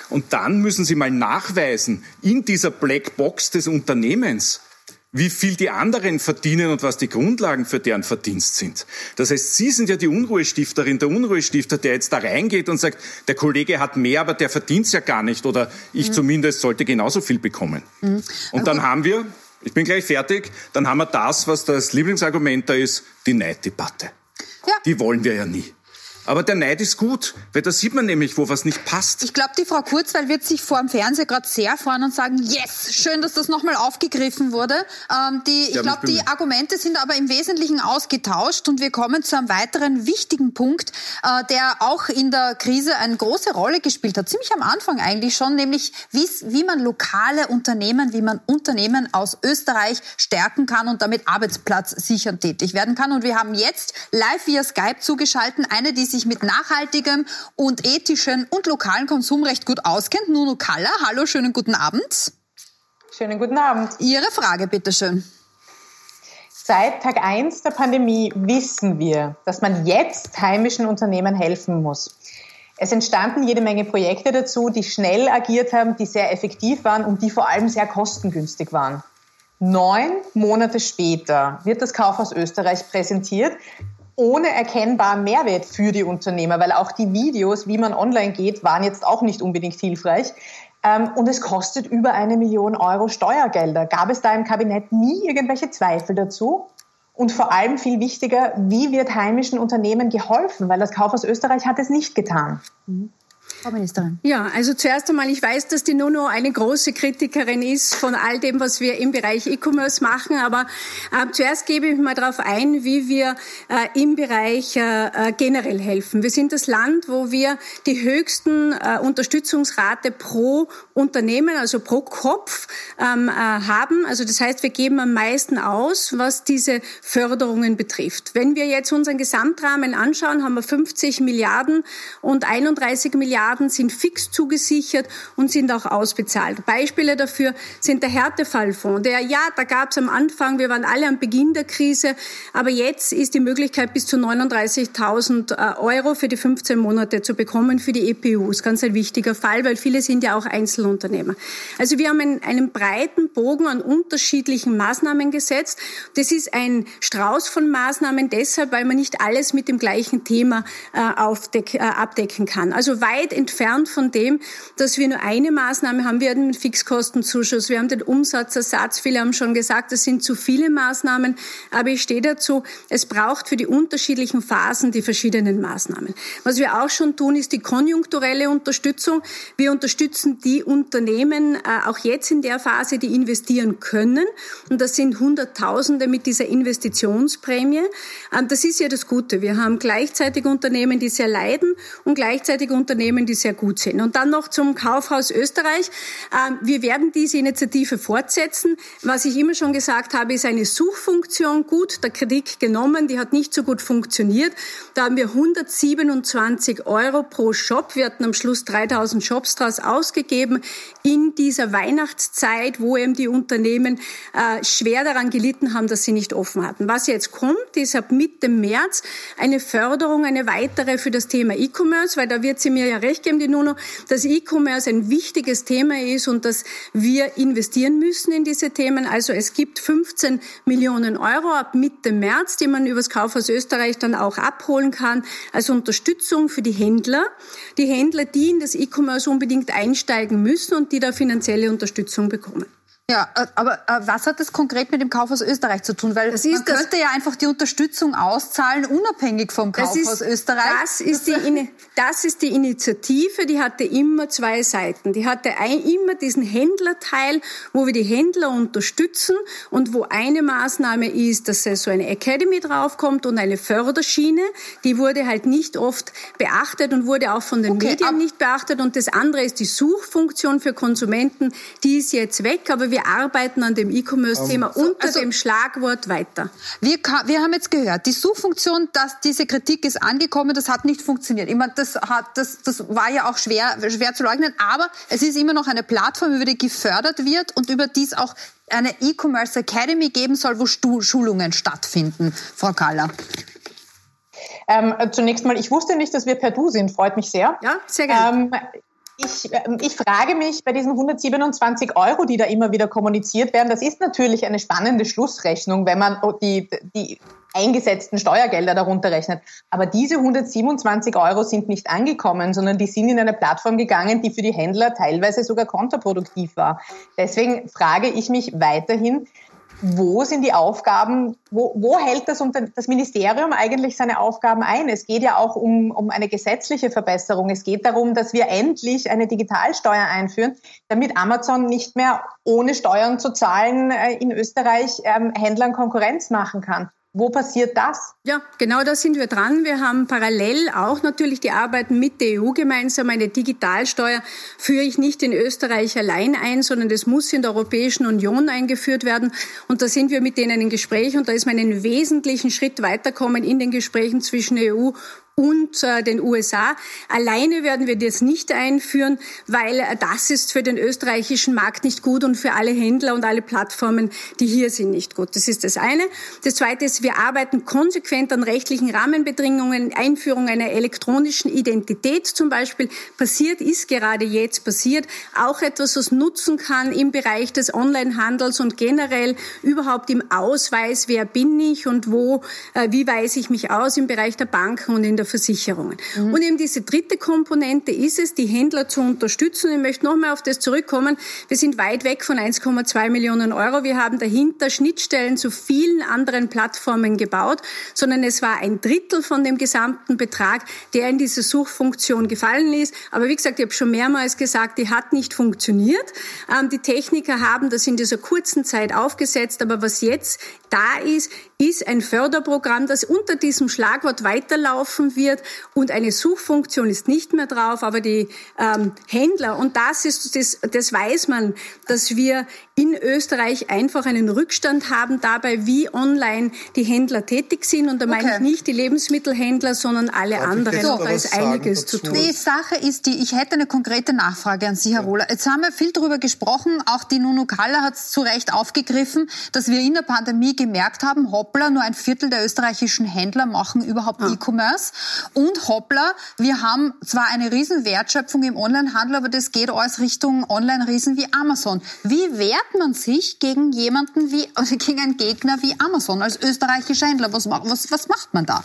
Und dann müssen Sie mal nachweisen, in dieser Blackbox des Unternehmens, wie viel die anderen verdienen und was die Grundlagen für deren Verdienst sind. Das heißt, Sie sind ja die Unruhestifterin, der Unruhestifter, der jetzt da reingeht und sagt, der Kollege hat mehr, aber der verdient ja gar nicht oder ich mhm. zumindest sollte genauso viel bekommen. Mhm. Und dann haben wir ich bin gleich fertig. Dann haben wir das, was das Lieblingsargument da ist, die Neiddebatte. Ja. Die wollen wir ja nie. Aber der Neid ist gut, weil da sieht man nämlich, wo was nicht passt. Ich glaube, die Frau Kurzweil wird sich vor dem Fernseher gerade sehr freuen und sagen, yes, schön, dass das nochmal aufgegriffen wurde. Ähm, die, ich glaube, die Argumente sind aber im Wesentlichen ausgetauscht und wir kommen zu einem weiteren wichtigen Punkt, äh, der auch in der Krise eine große Rolle gespielt hat, ziemlich am Anfang eigentlich schon, nämlich wie man lokale Unternehmen, wie man Unternehmen aus Österreich stärken kann und damit Arbeitsplatz sichern tätig werden kann. Und wir haben jetzt live via Skype zugeschalten eine, die sich sich mit nachhaltigem und ethischem und lokalen Konsumrecht gut auskennt. Nuno Kalla, hallo, schönen guten Abend. Schönen guten Abend. Ihre Frage, bitteschön. Seit Tag 1 der Pandemie wissen wir, dass man jetzt heimischen Unternehmen helfen muss. Es entstanden jede Menge Projekte dazu, die schnell agiert haben, die sehr effektiv waren und die vor allem sehr kostengünstig waren. Neun Monate später wird das Kaufhaus Österreich präsentiert, ohne erkennbaren Mehrwert für die Unternehmer, weil auch die Videos, wie man online geht, waren jetzt auch nicht unbedingt hilfreich. Ähm, und es kostet über eine Million Euro Steuergelder. Gab es da im Kabinett nie irgendwelche Zweifel dazu? Und vor allem viel wichtiger, wie wird heimischen Unternehmen geholfen? Weil das Kaufhaus Österreich hat es nicht getan. Mhm. Frau Ministerin. Ja, also zuerst einmal, ich weiß, dass die Nono eine große Kritikerin ist von all dem, was wir im Bereich E-Commerce machen, aber äh, zuerst gebe ich mal darauf ein, wie wir äh, im Bereich äh, äh, generell helfen. Wir sind das Land, wo wir die höchsten äh, Unterstützungsrate pro Unternehmen, also pro Kopf ähm, äh, haben. Also das heißt, wir geben am meisten aus, was diese Förderungen betrifft. Wenn wir jetzt unseren Gesamtrahmen anschauen, haben wir 50 Milliarden und 31 Milliarden Milliarden sind fix zugesichert und sind auch ausbezahlt. Beispiele dafür sind der Härtefallfonds, der, ja, da gab es am Anfang, wir waren alle am Beginn der Krise, aber jetzt ist die Möglichkeit bis zu 39.000 äh, Euro für die 15 Monate zu bekommen für die EPU. Das ist ganz ein wichtiger Fall, weil viele sind ja auch Einzelunternehmer. Also wir haben einen, einen breiten Bogen an unterschiedlichen Maßnahmen gesetzt. Das ist ein Strauß von Maßnahmen deshalb, weil man nicht alles mit dem gleichen Thema äh, aufdeck, äh, abdecken kann. Also weit entfernt von dem, dass wir nur eine Maßnahme haben. Wir haben den Fixkostenzuschuss, wir haben den Umsatzersatz. Viele haben schon gesagt, das sind zu viele Maßnahmen. Aber ich stehe dazu, es braucht für die unterschiedlichen Phasen die verschiedenen Maßnahmen. Was wir auch schon tun, ist die konjunkturelle Unterstützung. Wir unterstützen die Unternehmen äh, auch jetzt in der Phase, die investieren können. Und das sind Hunderttausende mit dieser Investitionsprämie. Ähm, das ist ja das Gute. Wir haben gleichzeitig Unternehmen, die sehr leiden und gleichzeitig Unternehmen, die sehr gut sind. Und dann noch zum Kaufhaus Österreich. Ähm, wir werden diese Initiative fortsetzen. Was ich immer schon gesagt habe, ist eine Suchfunktion gut, der Kritik genommen, die hat nicht so gut funktioniert. Da haben wir 127 Euro pro Shop. Wir hatten am Schluss 3000 Shops daraus ausgegeben in dieser Weihnachtszeit, wo eben die Unternehmen äh, schwer daran gelitten haben, dass sie nicht offen hatten. Was jetzt kommt, ist ab Mitte März eine Förderung, eine weitere für das Thema E-Commerce, weil da wird sie mir ja recht geben, die Nuno, dass E-Commerce ein wichtiges Thema ist und dass wir investieren müssen in diese Themen. Also es gibt 15 Millionen Euro ab Mitte März, die man übers Kaufhaus Österreich dann auch abholen kann, als Unterstützung für die Händler. Die Händler, die in das E-Commerce unbedingt einsteigen müssen und die da finanzielle Unterstützung bekommen. Ja, äh, aber äh, was hat das konkret mit dem Kaufhaus Österreich zu tun? Weil das man könnte ja einfach die Unterstützung auszahlen, unabhängig vom Kaufhaus ist, Österreich. Das ist, die, das ist die Initiative, die hatte immer zwei Seiten. Die hatte immer diesen Händlerteil, wo wir die Händler unterstützen und wo eine Maßnahme ist, dass so eine Academy draufkommt und eine Förderschiene. Die wurde halt nicht oft beachtet und wurde auch von den okay, Medien nicht beachtet. Und das andere ist die Suchfunktion für Konsumenten. Die ist jetzt weg, aber wir wir arbeiten an dem E-Commerce-Thema um, unter also, dem Schlagwort weiter. Wir, wir haben jetzt gehört, die Suchfunktion, dass diese Kritik ist angekommen, das hat nicht funktioniert. Ich meine, das, hat, das, das war ja auch schwer, schwer zu leugnen, aber es ist immer noch eine Plattform, über die gefördert wird und über die es auch eine E-Commerce Academy geben soll, wo Schulungen stattfinden. Frau Kaller. Ähm, zunächst mal, ich wusste nicht, dass wir per Du sind. Freut mich sehr. Ja, sehr gerne. Ähm, ich, ähm, ich frage mich bei diesen 127 Euro, die da immer wieder kommuniziert werden, das ist natürlich eine spannende Schlussrechnung, wenn man die, die eingesetzten Steuergelder darunter rechnet. Aber diese 127 Euro sind nicht angekommen, sondern die sind in eine Plattform gegangen, die für die Händler teilweise sogar kontraproduktiv war. Deswegen frage ich mich weiterhin, wo sind die Aufgaben, wo, wo hält das, das Ministerium eigentlich seine Aufgaben ein? Es geht ja auch um, um eine gesetzliche Verbesserung. Es geht darum, dass wir endlich eine Digitalsteuer einführen, damit Amazon nicht mehr ohne Steuern zu zahlen äh, in Österreich ähm, Händlern Konkurrenz machen kann. Wo passiert das? Ja, genau da sind wir dran. Wir haben parallel auch natürlich die Arbeiten mit der EU gemeinsam. Eine Digitalsteuer führe ich nicht in Österreich allein ein, sondern das muss in der Europäischen Union eingeführt werden. Und da sind wir mit denen in Gespräch und da ist man einen wesentlichen Schritt weiterkommen in den Gesprächen zwischen EU und äh, den USA. Alleine werden wir das nicht einführen, weil äh, das ist für den österreichischen Markt nicht gut und für alle Händler und alle Plattformen, die hier sind, nicht gut. Das ist das eine. Das zweite ist, wir arbeiten konsequent an rechtlichen Rahmenbedingungen, Einführung einer elektronischen Identität zum Beispiel. Passiert ist gerade jetzt passiert. Auch etwas, was nutzen kann im Bereich des Onlinehandels und generell überhaupt im Ausweis, wer bin ich und wo, äh, wie weise ich mich aus im Bereich der Banken und in der Versicherungen. Mhm. Und eben diese dritte Komponente ist es, die Händler zu unterstützen. Ich möchte nochmal auf das zurückkommen. Wir sind weit weg von 1,2 Millionen Euro. Wir haben dahinter Schnittstellen zu vielen anderen Plattformen gebaut, sondern es war ein Drittel von dem gesamten Betrag, der in diese Suchfunktion gefallen ist. Aber wie gesagt, ich habe schon mehrmals gesagt, die hat nicht funktioniert. Ähm, die Techniker haben das in dieser kurzen Zeit aufgesetzt. Aber was jetzt da ist, ist ein Förderprogramm, das unter diesem Schlagwort weiterlaufen wird. Und eine Suchfunktion ist nicht mehr drauf, aber die ähm, Händler, und das ist, das, das weiß man, dass wir in Österreich einfach einen Rückstand haben dabei, wie online die Händler tätig sind. Und da okay. meine ich nicht die Lebensmittelhändler, sondern alle Darf anderen. So, da ist einiges dazu? zu tun. Die Sache ist die, ich hätte eine konkrete Nachfrage an Sie, Herr ja. Rohler. Jetzt haben wir viel darüber gesprochen, auch die Nunu Kalla hat es zu Recht aufgegriffen, dass wir in der Pandemie gemerkt haben, hoppla, nur ein Viertel der österreichischen Händler machen überhaupt ah. E-Commerce. Und hoppla, wir haben zwar eine riesen Wertschöpfung im Onlinehandel, aber das geht alles Richtung Online-Riesen wie Amazon. Wie wert man sich gegen jemanden wie, also gegen einen Gegner wie Amazon als österreichischer Händler? Was, was, was macht man da?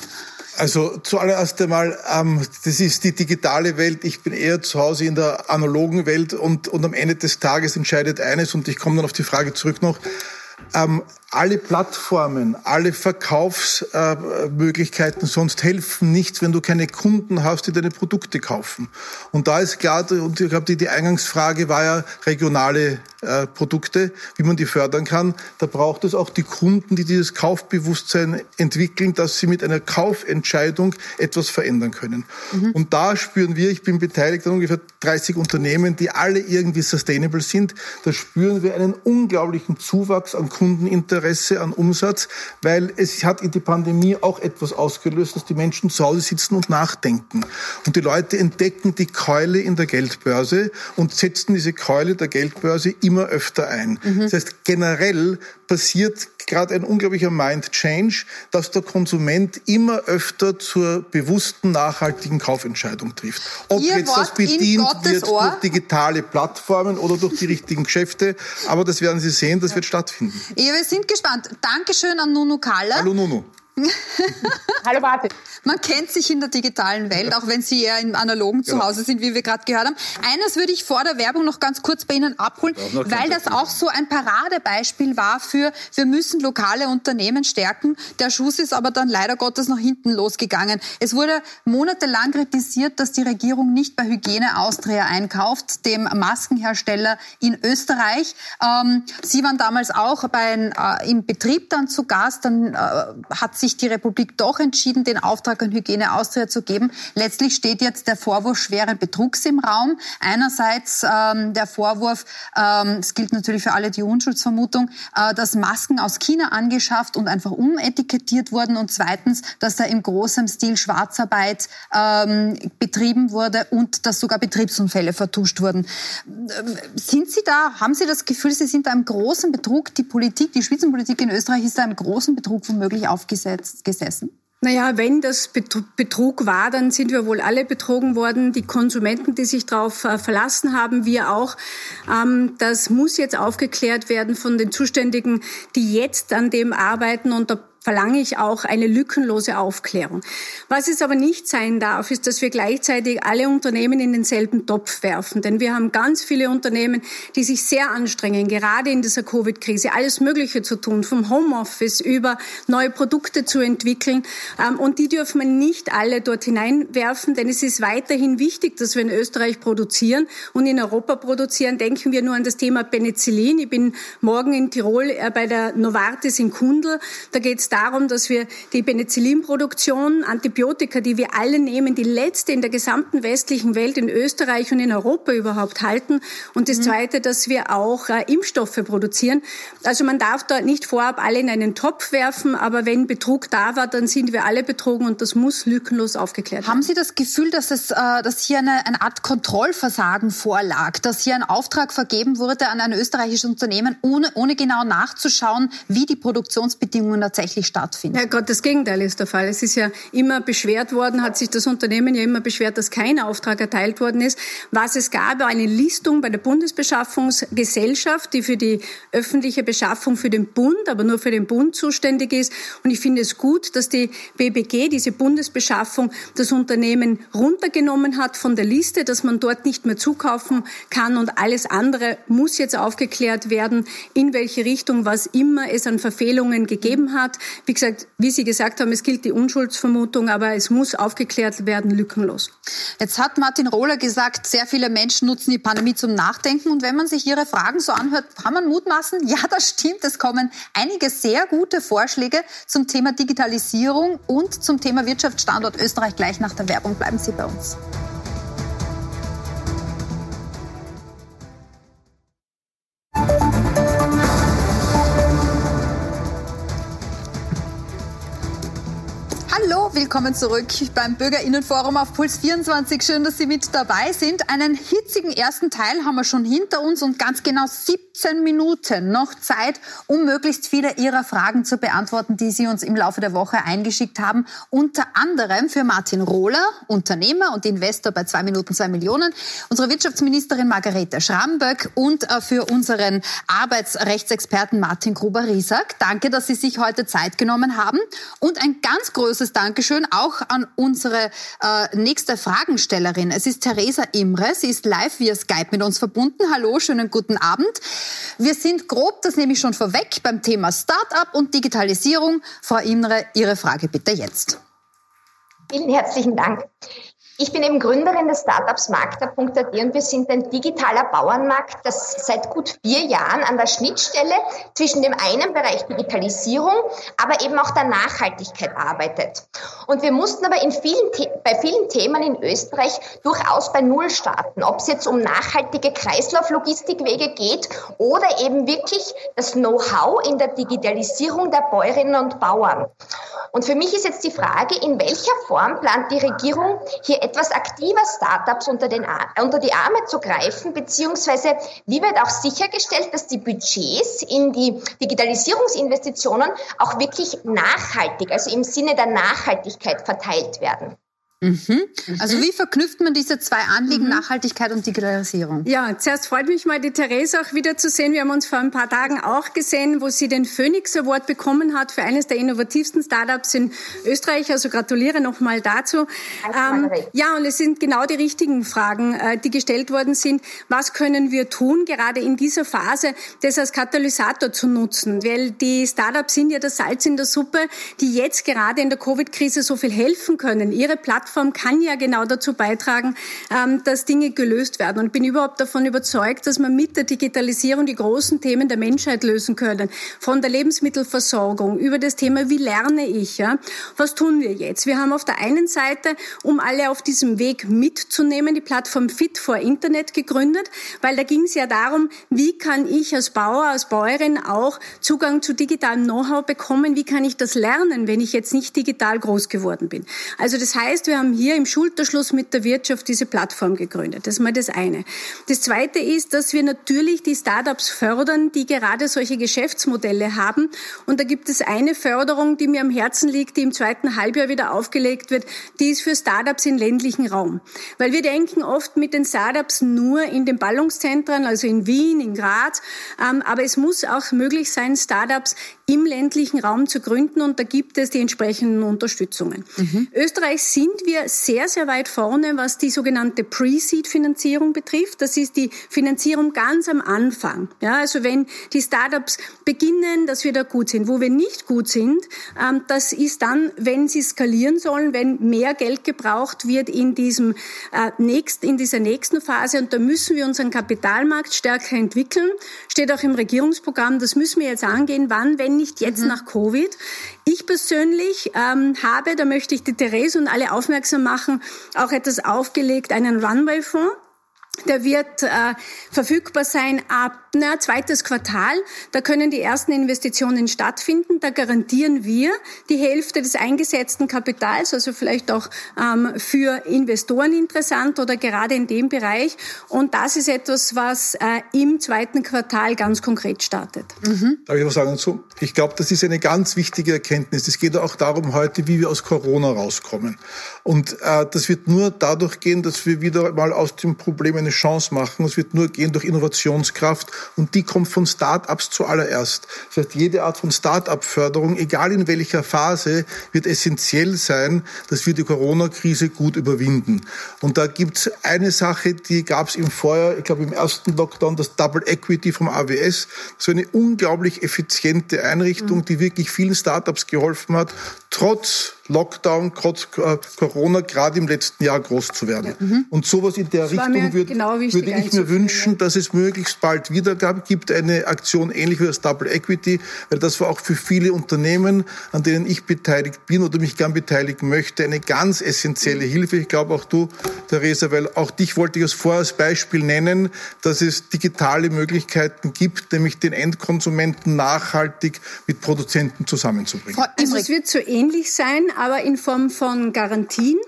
Also zuallererst einmal, ähm, das ist die digitale Welt. Ich bin eher zu Hause in der analogen Welt und, und am Ende des Tages entscheidet eines und ich komme dann auf die Frage zurück noch. Ähm, alle Plattformen, alle Verkaufsmöglichkeiten sonst helfen nichts, wenn du keine Kunden hast, die deine Produkte kaufen. Und da ist klar, und ich glaube, die, die Eingangsfrage war ja regionale äh, Produkte, wie man die fördern kann. Da braucht es auch die Kunden, die dieses Kaufbewusstsein entwickeln, dass sie mit einer Kaufentscheidung etwas verändern können. Mhm. Und da spüren wir, ich bin beteiligt an ungefähr 30 Unternehmen, die alle irgendwie sustainable sind. Da spüren wir einen unglaublichen Zuwachs an Kundeninteresse, an Umsatz, weil es hat in die Pandemie auch etwas ausgelöst, dass die Menschen zu Hause sitzen und nachdenken. Und die Leute entdecken die Keule in der Geldbörse und setzen diese Keule der Geldbörse immer öfter ein. Mhm. Das heißt, generell passiert gerade ein unglaublicher Mind Change, dass der Konsument immer öfter zur bewussten, nachhaltigen Kaufentscheidung trifft. Ob Ihr jetzt Wort das bedient wird Ohr. durch digitale Plattformen oder durch die richtigen Geschäfte, aber das werden Sie sehen, das wird stattfinden. Ja, wir sind gespannt. Dankeschön an Nunu Kalla. Hallo Nunu. Hallo Martin. Man kennt sich in der digitalen Welt, auch wenn Sie eher im analogen genau. Zuhause sind, wie wir gerade gehört haben. Eines würde ich vor der Werbung noch ganz kurz bei Ihnen abholen, weil das auch so ein Paradebeispiel war für, wir müssen lokale Unternehmen stärken. Der Schuss ist aber dann leider Gottes nach hinten losgegangen. Es wurde monatelang kritisiert, dass die Regierung nicht bei Hygiene Austria einkauft, dem Maskenhersteller in Österreich. Ähm, Sie waren damals auch bei, äh, im Betrieb dann zu Gast. Dann äh, hat sich die Republik doch entschieden, den Auftrag an Hygiene Austria zu geben. Letztlich steht jetzt der Vorwurf schweren Betrugs im Raum. Einerseits ähm, der Vorwurf, ähm, gilt natürlich für alle die Unschuldsvermutung, äh, dass Masken aus China angeschafft und einfach umetikettiert wurden und zweitens, dass da im großen Stil Schwarzarbeit ähm, betrieben wurde und dass sogar Betriebsunfälle vertuscht wurden. Sind Sie da, haben Sie das Gefühl, Sie sind da im großen Betrug, die Politik, die Spitzenpolitik in Österreich ist da im großen Betrug womöglich aufgesetzt? Gesessen? Naja, wenn das Betrug war, dann sind wir wohl alle betrogen worden. Die Konsumenten, die sich darauf äh, verlassen haben, wir auch. Ähm, das muss jetzt aufgeklärt werden von den Zuständigen, die jetzt an dem arbeiten. Und da verlange ich auch eine lückenlose Aufklärung. Was es aber nicht sein darf, ist, dass wir gleichzeitig alle Unternehmen in denselben Topf werfen. Denn wir haben ganz viele Unternehmen, die sich sehr anstrengen, gerade in dieser Covid-Krise, alles Mögliche zu tun, vom Homeoffice über neue Produkte zu entwickeln. Ähm, und die dürfen wir nicht alle dort hineinwerfen, denn es ist weiterhin wichtig, dass wir in Österreich produzieren und in Europa produzieren. Denken wir nur an das Thema Penicillin. Ich bin morgen in Tirol äh, bei der Novartis in Kundl. Da geht es darum, dass wir die Penicillinproduktion, Antibiotika, die wir alle nehmen, die letzte in der gesamten westlichen Welt, in Österreich und in Europa überhaupt halten. Und das mhm. Zweite, dass wir auch äh, Impfstoffe produzieren. Also man darf da nicht vorab alle in einen Topf werfen, aber wenn Betrug da war, dann sind wir alle betrogen und das muss lückenlos aufgeklärt werden. Haben Sie das Gefühl, dass, es, äh, dass hier eine, eine Art Kontrollversagen vorlag, dass hier ein Auftrag vergeben wurde an ein österreichisches Unternehmen, ohne, ohne genau nachzuschauen, wie die Produktionsbedingungen tatsächlich tatsächlich stattfindet. Ja, gerade das Gegenteil ist der Fall. Es ist ja immer beschwert worden, hat sich das Unternehmen ja immer beschwert, dass kein Auftrag erteilt worden ist. Was es gab, war eine Listung bei der Bundesbeschaffungsgesellschaft, die für die öffentliche Beschaffung für den Bund, aber nur für den Bund zuständig ist. Und ich finde es gut, dass die BBG, diese Bundesbeschaffung, das Unternehmen runtergenommen hat von der Liste, dass man dort nicht mehr zukaufen kann und alles andere muss jetzt aufgeklärt werden, in welche Richtung, was immer es an Verfehlungen gegeben hat. Wie gesagt, wie Sie gesagt haben, es gilt die Unschuldsvermutung, aber es muss aufgeklärt werden, lückenlos. Jetzt hat Martin Rohler gesagt, sehr viele Menschen nutzen die Pandemie zum Nachdenken. Und wenn man sich Ihre Fragen so anhört, kann man mutmaßen, ja, das stimmt. Es kommen einige sehr gute Vorschläge zum Thema Digitalisierung und zum Thema Wirtschaftsstandort Österreich. Gleich nach der Werbung bleiben Sie bei uns. Willkommen zurück beim Bürgerinnenforum auf Puls 24. Schön, dass Sie mit dabei sind. Einen hitzigen ersten Teil haben wir schon hinter uns und ganz genau 17 Minuten noch Zeit, um möglichst viele Ihrer Fragen zu beantworten, die Sie uns im Laufe der Woche eingeschickt haben. Unter anderem für Martin Rohler, Unternehmer und Investor bei 2 Minuten 2 Millionen, unsere Wirtschaftsministerin Margarete Schramböck und äh, für unseren Arbeitsrechtsexperten Martin Gruber-Riesack. Danke, dass Sie sich heute Zeit genommen haben. Und ein ganz großes großes Dankeschön auch an unsere äh, nächste Fragenstellerin. Es ist Theresa Imre. Sie ist live via Skype mit uns verbunden. Hallo, schönen guten Abend. Wir sind grob, das nehme ich schon vorweg, beim Thema Start-up und Digitalisierung. Frau Imre, Ihre Frage bitte jetzt. Vielen herzlichen Dank. Ich bin eben Gründerin des Startups Markter.at und wir sind ein digitaler Bauernmarkt, das seit gut vier Jahren an der Schnittstelle zwischen dem einen Bereich Digitalisierung, aber eben auch der Nachhaltigkeit arbeitet. Und wir mussten aber in vielen, bei vielen Themen in Österreich durchaus bei Null starten, ob es jetzt um nachhaltige Kreislauflogistikwege geht oder eben wirklich das Know-how in der Digitalisierung der Bäuerinnen und Bauern. Und für mich ist jetzt die Frage, in welcher Form plant die Regierung hier etwas aktiver Startups unter, den, unter die Arme zu greifen, beziehungsweise wie wird auch sichergestellt, dass die Budgets in die Digitalisierungsinvestitionen auch wirklich nachhaltig, also im Sinne der Nachhaltigkeit verteilt werden? Mhm. Also wie verknüpft man diese zwei Anliegen, mhm. Nachhaltigkeit und Digitalisierung? Ja, zuerst freut mich mal, die Therese auch wieder zu sehen. Wir haben uns vor ein paar Tagen auch gesehen, wo sie den Phoenix Award bekommen hat für eines der innovativsten Startups in Österreich. Also gratuliere nochmal dazu. Ähm, ja, und es sind genau die richtigen Fragen, äh, die gestellt worden sind. Was können wir tun, gerade in dieser Phase, das als Katalysator zu nutzen? Weil die Startups sind ja das Salz in der Suppe, die jetzt gerade in der Covid-Krise so viel helfen können. Ihre Plattform Plattform kann ja genau dazu beitragen, ähm, dass Dinge gelöst werden. Und bin überhaupt davon überzeugt, dass man mit der Digitalisierung die großen Themen der Menschheit lösen können. Von der Lebensmittelversorgung über das Thema, wie lerne ich? Ja? Was tun wir jetzt? Wir haben auf der einen Seite, um alle auf diesem Weg mitzunehmen, die Plattform Fit for Internet gegründet, weil da ging es ja darum, wie kann ich als Bauer, als Bäuerin auch Zugang zu digitalem Know-how bekommen? Wie kann ich das lernen, wenn ich jetzt nicht digital groß geworden bin? Also das heißt, wir haben hier im Schulterschluss mit der Wirtschaft diese Plattform gegründet. Das ist mal das eine. Das zweite ist, dass wir natürlich die Startups fördern, die gerade solche Geschäftsmodelle haben. Und da gibt es eine Förderung, die mir am Herzen liegt, die im zweiten Halbjahr wieder aufgelegt wird. Die ist für Startups im ländlichen Raum. Weil wir denken oft mit den Startups nur in den Ballungszentren, also in Wien, in Graz. Ähm, aber es muss auch möglich sein, Startups im ländlichen Raum zu gründen. Und da gibt es die entsprechenden Unterstützungen. Mhm. Österreich sind wir sehr, sehr weit vorne, was die sogenannte Pre-Seed-Finanzierung betrifft. Das ist die Finanzierung ganz am Anfang. Ja, also wenn die Startups beginnen, dass wir da gut sind. Wo wir nicht gut sind, ähm, das ist dann, wenn sie skalieren sollen, wenn mehr Geld gebraucht wird in diesem äh, nächst, in dieser nächsten Phase. Und da müssen wir unseren Kapitalmarkt stärker entwickeln. Steht auch im Regierungsprogramm. Das müssen wir jetzt angehen. Wann, wenn nicht jetzt mhm. nach Covid? Ich persönlich ähm, habe, da möchte ich die Therese und alle aufmerksam machen, auch etwas aufgelegt, einen Runway-Fonds. Der wird äh, verfügbar sein ab na, zweites Quartal. Da können die ersten Investitionen stattfinden. Da garantieren wir die Hälfte des eingesetzten Kapitals, also vielleicht auch ähm, für Investoren interessant oder gerade in dem Bereich. Und das ist etwas, was äh, im zweiten Quartal ganz konkret startet. Mhm. Darf ich was sagen dazu? Ich glaube, das ist eine ganz wichtige Erkenntnis. Es geht auch darum heute, wie wir aus Corona rauskommen. Und äh, das wird nur dadurch gehen, dass wir wieder mal aus dem Problem eine Chance machen. Es wird nur gehen durch Innovationskraft und die kommt von Start-ups zuallererst. Das heißt, jede Art von Start-up-Förderung, egal in welcher Phase, wird essentiell sein, dass wir die Corona-Krise gut überwinden. Und da gibt's eine Sache, die gab's im Vorjahr, ich glaube im ersten Lockdown, das Double Equity vom AWS. So eine unglaublich effiziente Einrichtung, mhm. die wirklich vielen Start-ups geholfen hat, trotz Lockdown, trotz äh, Corona, gerade im letzten Jahr groß zu werden. Ja. Mhm. Und sowas in der das Richtung würd, genau würde ich mir wünschen, dass es möglichst bald wieder gibt, eine Aktion ähnlich wie das Double Equity, weil das war auch für viele Unternehmen, an denen ich beteiligt bin oder mich gern beteiligen möchte, eine ganz essentielle Hilfe. Ich glaube auch du, Theresa, weil auch dich wollte ich als vorher als Beispiel nennen, dass es digitale Möglichkeiten gibt, nämlich den Endkonsumenten nachhaltig mit Produzenten zusammenzubringen. Also es wird so ähnlich sein, aber in Form von Garantien.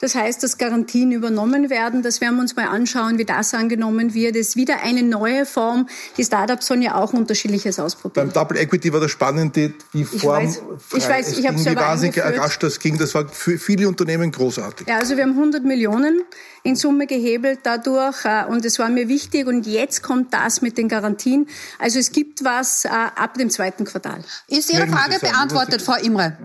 Das heißt, dass Garantien übernommen werden. Das werden wir uns mal anschauen, wie das angenommen wird. Es ist wieder eine neue Form. Die Startups sollen ja auch unterschiedliches ausprobieren. Beim Double Equity war das Spannende, die Form. Ich weiß, ich, weiß, ich habe Wie wahnsinnig rasch das ging. Das war für viele Unternehmen großartig. Ja, also wir haben 100 Millionen in Summe gehebelt dadurch. Äh, und es war mir wichtig. Und jetzt kommt das mit den Garantien. Also es gibt was äh, ab dem zweiten Quartal. Ist Ihre Frage beantwortet, Frau Imre?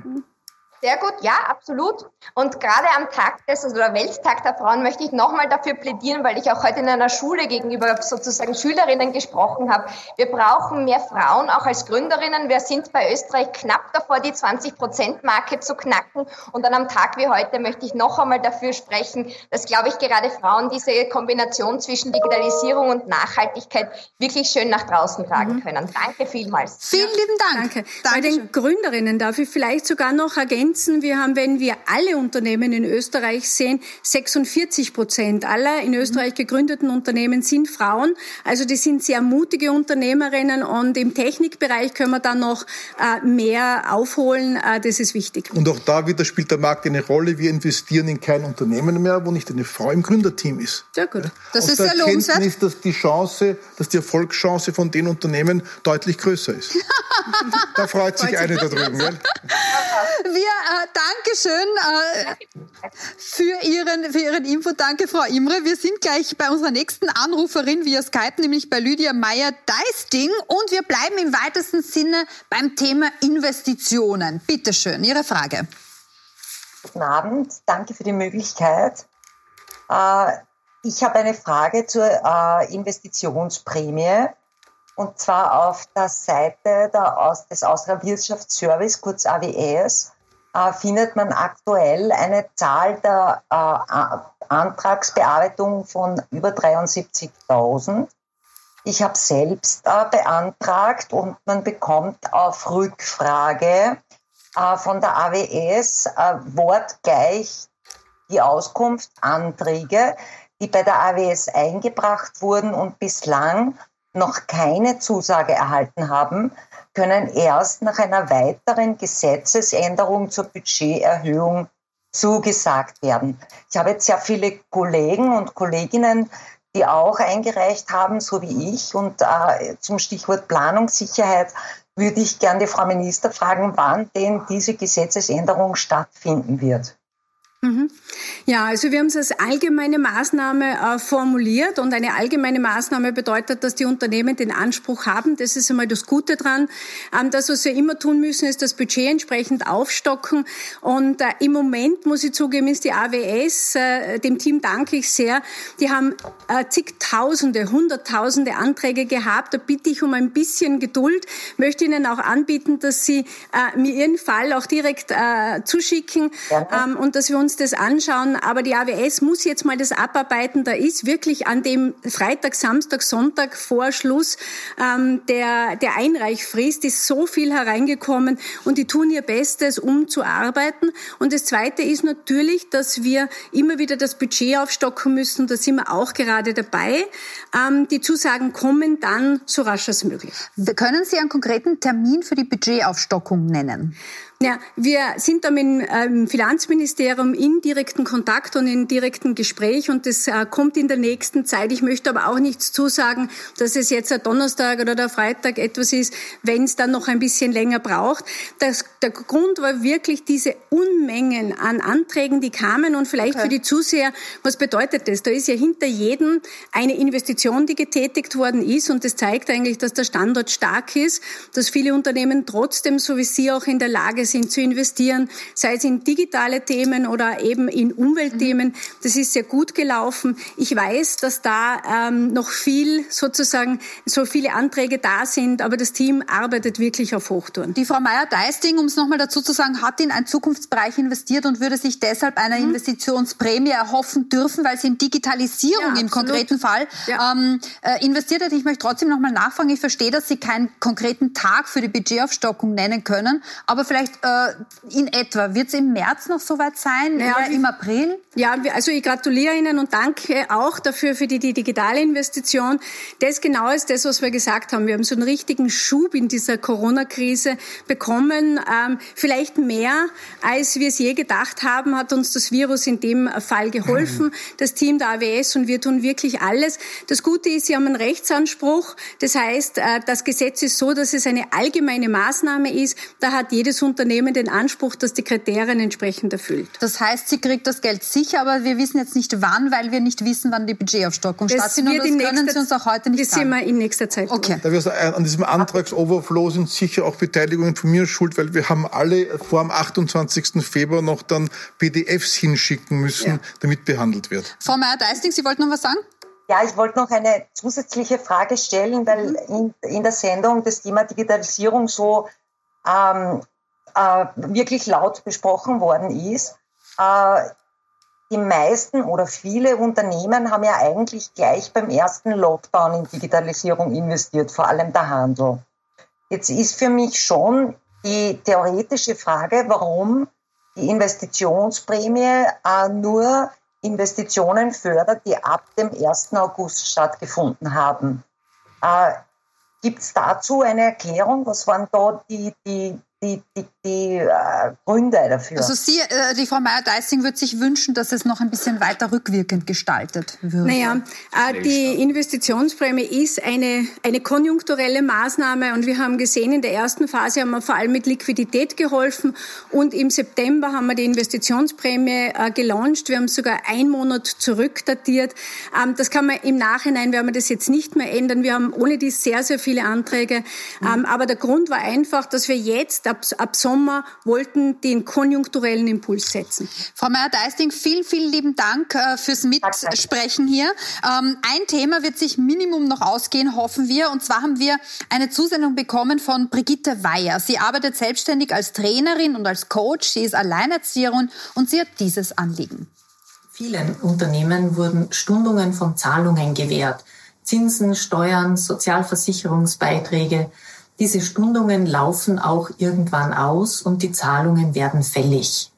Sehr gut, ja, absolut. Und gerade am Tag des, also der Welttag der Frauen möchte ich nochmal dafür plädieren, weil ich auch heute in einer Schule gegenüber sozusagen Schülerinnen gesprochen habe. Wir brauchen mehr Frauen, auch als Gründerinnen. Wir sind bei Österreich knapp davor, die 20-Prozent-Marke zu knacken. Und dann am Tag wie heute möchte ich noch einmal dafür sprechen, dass, glaube ich, gerade Frauen diese Kombination zwischen Digitalisierung und Nachhaltigkeit wirklich schön nach draußen tragen mhm. können. Danke vielmals. Vielen lieben Dank. Danke. Bei den Gründerinnen darf ich vielleicht sogar noch ergänzen, wir haben, wenn wir alle Unternehmen in Österreich sehen, 46 Prozent aller in Österreich mhm. gegründeten Unternehmen sind Frauen. Also die sind sehr mutige Unternehmerinnen und im Technikbereich können wir dann noch äh, mehr aufholen. Äh, das ist wichtig. Und auch da wieder spielt der Markt eine Rolle. Wir investieren in kein Unternehmen mehr, wo nicht eine Frau im Gründerteam ist. Sehr gut. Das Aus ist sehr lohnenswert. ist, dass die Chance, dass die Erfolgschance von den Unternehmen deutlich größer ist. da freut sich eine da drüben. Gell? Wir, äh, Dankeschön äh, für, Ihren, für Ihren Info. Danke, Frau Imre. Wir sind gleich bei unserer nächsten Anruferin via Skype, nämlich bei Lydia Meyer-Deisting. Und wir bleiben im weitesten Sinne beim Thema Investitionen. Bitte schön, Ihre Frage. Guten Abend, danke für die Möglichkeit. Äh, ich habe eine Frage zur äh, Investitionsprämie. Und zwar auf der Seite der Aus des Austria Wirtschaftsservice, kurz AWS, äh, findet man aktuell eine Zahl der äh, Antragsbearbeitung von über 73.000. Ich habe selbst äh, beantragt und man bekommt auf Rückfrage äh, von der AWS äh, wortgleich die Auskunft, Anträge, die bei der AWS eingebracht wurden und bislang noch keine Zusage erhalten haben, können erst nach einer weiteren Gesetzesänderung zur Budgeterhöhung zugesagt werden. Ich habe jetzt sehr viele Kollegen und Kolleginnen, die auch eingereicht haben, so wie ich. Und äh, zum Stichwort Planungssicherheit würde ich gerne die Frau Minister fragen, wann denn diese Gesetzesänderung stattfinden wird. Mhm. Ja, also wir haben es als allgemeine Maßnahme äh, formuliert und eine allgemeine Maßnahme bedeutet, dass die Unternehmen den Anspruch haben, das ist einmal das Gute dran. Ähm, das, was wir immer tun müssen, ist das Budget entsprechend aufstocken und äh, im Moment, muss ich zugeben, ist die AWS, äh, dem Team danke ich sehr, die haben äh, zigtausende, hunderttausende Anträge gehabt, da bitte ich um ein bisschen Geduld, möchte Ihnen auch anbieten, dass Sie äh, mir Ihren Fall auch direkt äh, zuschicken ähm, und dass wir uns das anschauen. Aber die AWS muss jetzt mal das abarbeiten. Da ist wirklich an dem Freitag, Samstag, Sonntag vor Schluss ähm, der, der Einreichfrist ist so viel hereingekommen und die tun ihr Bestes, um zu arbeiten. Und das Zweite ist natürlich, dass wir immer wieder das Budget aufstocken müssen. Da sind wir auch gerade dabei. Ähm, die Zusagen kommen dann so rasch als möglich. Können Sie einen konkreten Termin für die Budgetaufstockung nennen? Ja, wir sind da mit dem ähm, Finanzministerium in direkten Kontakt und in direkten Gespräch und das äh, kommt in der nächsten Zeit. Ich möchte aber auch nichts zusagen, dass es jetzt der Donnerstag oder der Freitag etwas ist, wenn es dann noch ein bisschen länger braucht. Das, der Grund war wirklich diese Unmengen an Anträgen, die kamen und vielleicht okay. für die Zuseher, was bedeutet das? Da ist ja hinter jedem eine Investition, die getätigt worden ist und das zeigt eigentlich, dass der Standort stark ist, dass viele Unternehmen trotzdem, so wie Sie auch in der Lage sind zu investieren, sei es in digitale Themen oder eben in Umweltthemen. Das ist sehr gut gelaufen. Ich weiß, dass da ähm, noch viel sozusagen so viele Anträge da sind, aber das Team arbeitet wirklich auf Hochtouren. Die Frau Meier-Deisting, um es nochmal dazu zu sagen, hat in einen Zukunftsbereich investiert und würde sich deshalb einer mhm. Investitionsprämie erhoffen dürfen, weil sie in Digitalisierung ja, im konkreten Fall ja. ähm, äh, investiert hat. Ich möchte trotzdem nochmal nachfragen. Ich verstehe, dass Sie keinen konkreten Tag für die Budgetaufstockung nennen können, aber vielleicht äh, in etwa. Wird es im März noch soweit sein? Ja, Eher im April? Ja, also ich gratuliere Ihnen und danke auch dafür für die, die digitale Investition. Das genau ist das, was wir gesagt haben. Wir haben so einen richtigen Schub in dieser Corona-Krise bekommen. Ähm, vielleicht mehr, als wir es je gedacht haben, hat uns das Virus in dem Fall geholfen. Das Team der AWS und wir tun wirklich alles. Das Gute ist, Sie haben einen Rechtsanspruch. Das heißt, äh, das Gesetz ist so, dass es eine allgemeine Maßnahme ist. Da hat jedes Unternehmen Unternehmen den Anspruch, dass die Kriterien entsprechend erfüllt. Das heißt, sie kriegt das Geld sicher, aber wir wissen jetzt nicht wann, weil wir nicht wissen, wann die Budgetaufstockung das stattfindet. Und das können Sie uns auch heute nicht sagen. Das sehen wir in nächster Zeit. Okay. Da wir an diesem Antragsoverflow sind sicher auch Beteiligungen von mir schuld, weil wir haben alle vor dem 28. Februar noch dann PDFs hinschicken müssen, ja. damit behandelt wird. Frau Meyer-Deisting, Sie wollten noch was sagen? Ja, ich wollte noch eine zusätzliche Frage stellen, weil mhm. in, in der Sendung das Thema Digitalisierung so ähm, äh, wirklich laut besprochen worden ist. Äh, die meisten oder viele Unternehmen haben ja eigentlich gleich beim ersten Lockdown in Digitalisierung investiert, vor allem der Handel. Jetzt ist für mich schon die theoretische Frage, warum die Investitionsprämie äh, nur Investitionen fördert, die ab dem 1. August stattgefunden haben. Äh, Gibt es dazu eine Erklärung? Was waren da die, die, die, die, die äh, Gründe dafür. Also Sie, äh, die Frau Meyer-Deissing würde sich wünschen, dass es noch ein bisschen weiter rückwirkend gestaltet würde. Naja, äh, die Investitionsprämie ist eine, eine konjunkturelle Maßnahme und wir haben gesehen, in der ersten Phase haben wir vor allem mit Liquidität geholfen und im September haben wir die Investitionsprämie äh, gelauncht. Wir haben sogar einen Monat zurückdatiert. Ähm, das kann man im Nachhinein, werden wir das jetzt nicht mehr ändern. Wir haben ohne dies sehr, sehr viele Anträge. Ähm, aber der Grund war einfach, dass wir jetzt ab, ab Sommer wollten den konjunkturellen Impuls setzen. Frau Meyer-Deisting, vielen, vielen lieben Dank äh, fürs Mitsprechen hier. Ähm, ein Thema wird sich Minimum noch ausgehen, hoffen wir. Und zwar haben wir eine Zusendung bekommen von Brigitte Weyer. Sie arbeitet selbstständig als Trainerin und als Coach. Sie ist Alleinerzieherin und sie hat dieses Anliegen. Vielen Unternehmen wurden Stundungen von Zahlungen gewährt. Zinsen, Steuern, Sozialversicherungsbeiträge. Diese Stundungen laufen auch irgendwann aus und die Zahlungen werden fällig.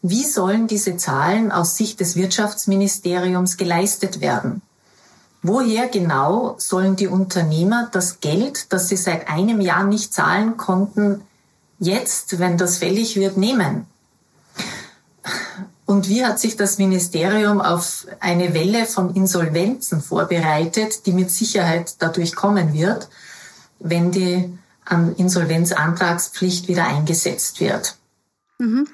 Wie sollen diese Zahlen aus Sicht des Wirtschaftsministeriums geleistet werden? Woher genau sollen die Unternehmer das Geld, das sie seit einem Jahr nicht zahlen konnten, jetzt, wenn das fällig wird, nehmen? Und wie hat sich das Ministerium auf eine Welle von Insolvenzen vorbereitet, die mit Sicherheit dadurch kommen wird? Wenn die Insolvenzantragspflicht wieder eingesetzt wird. Mhm.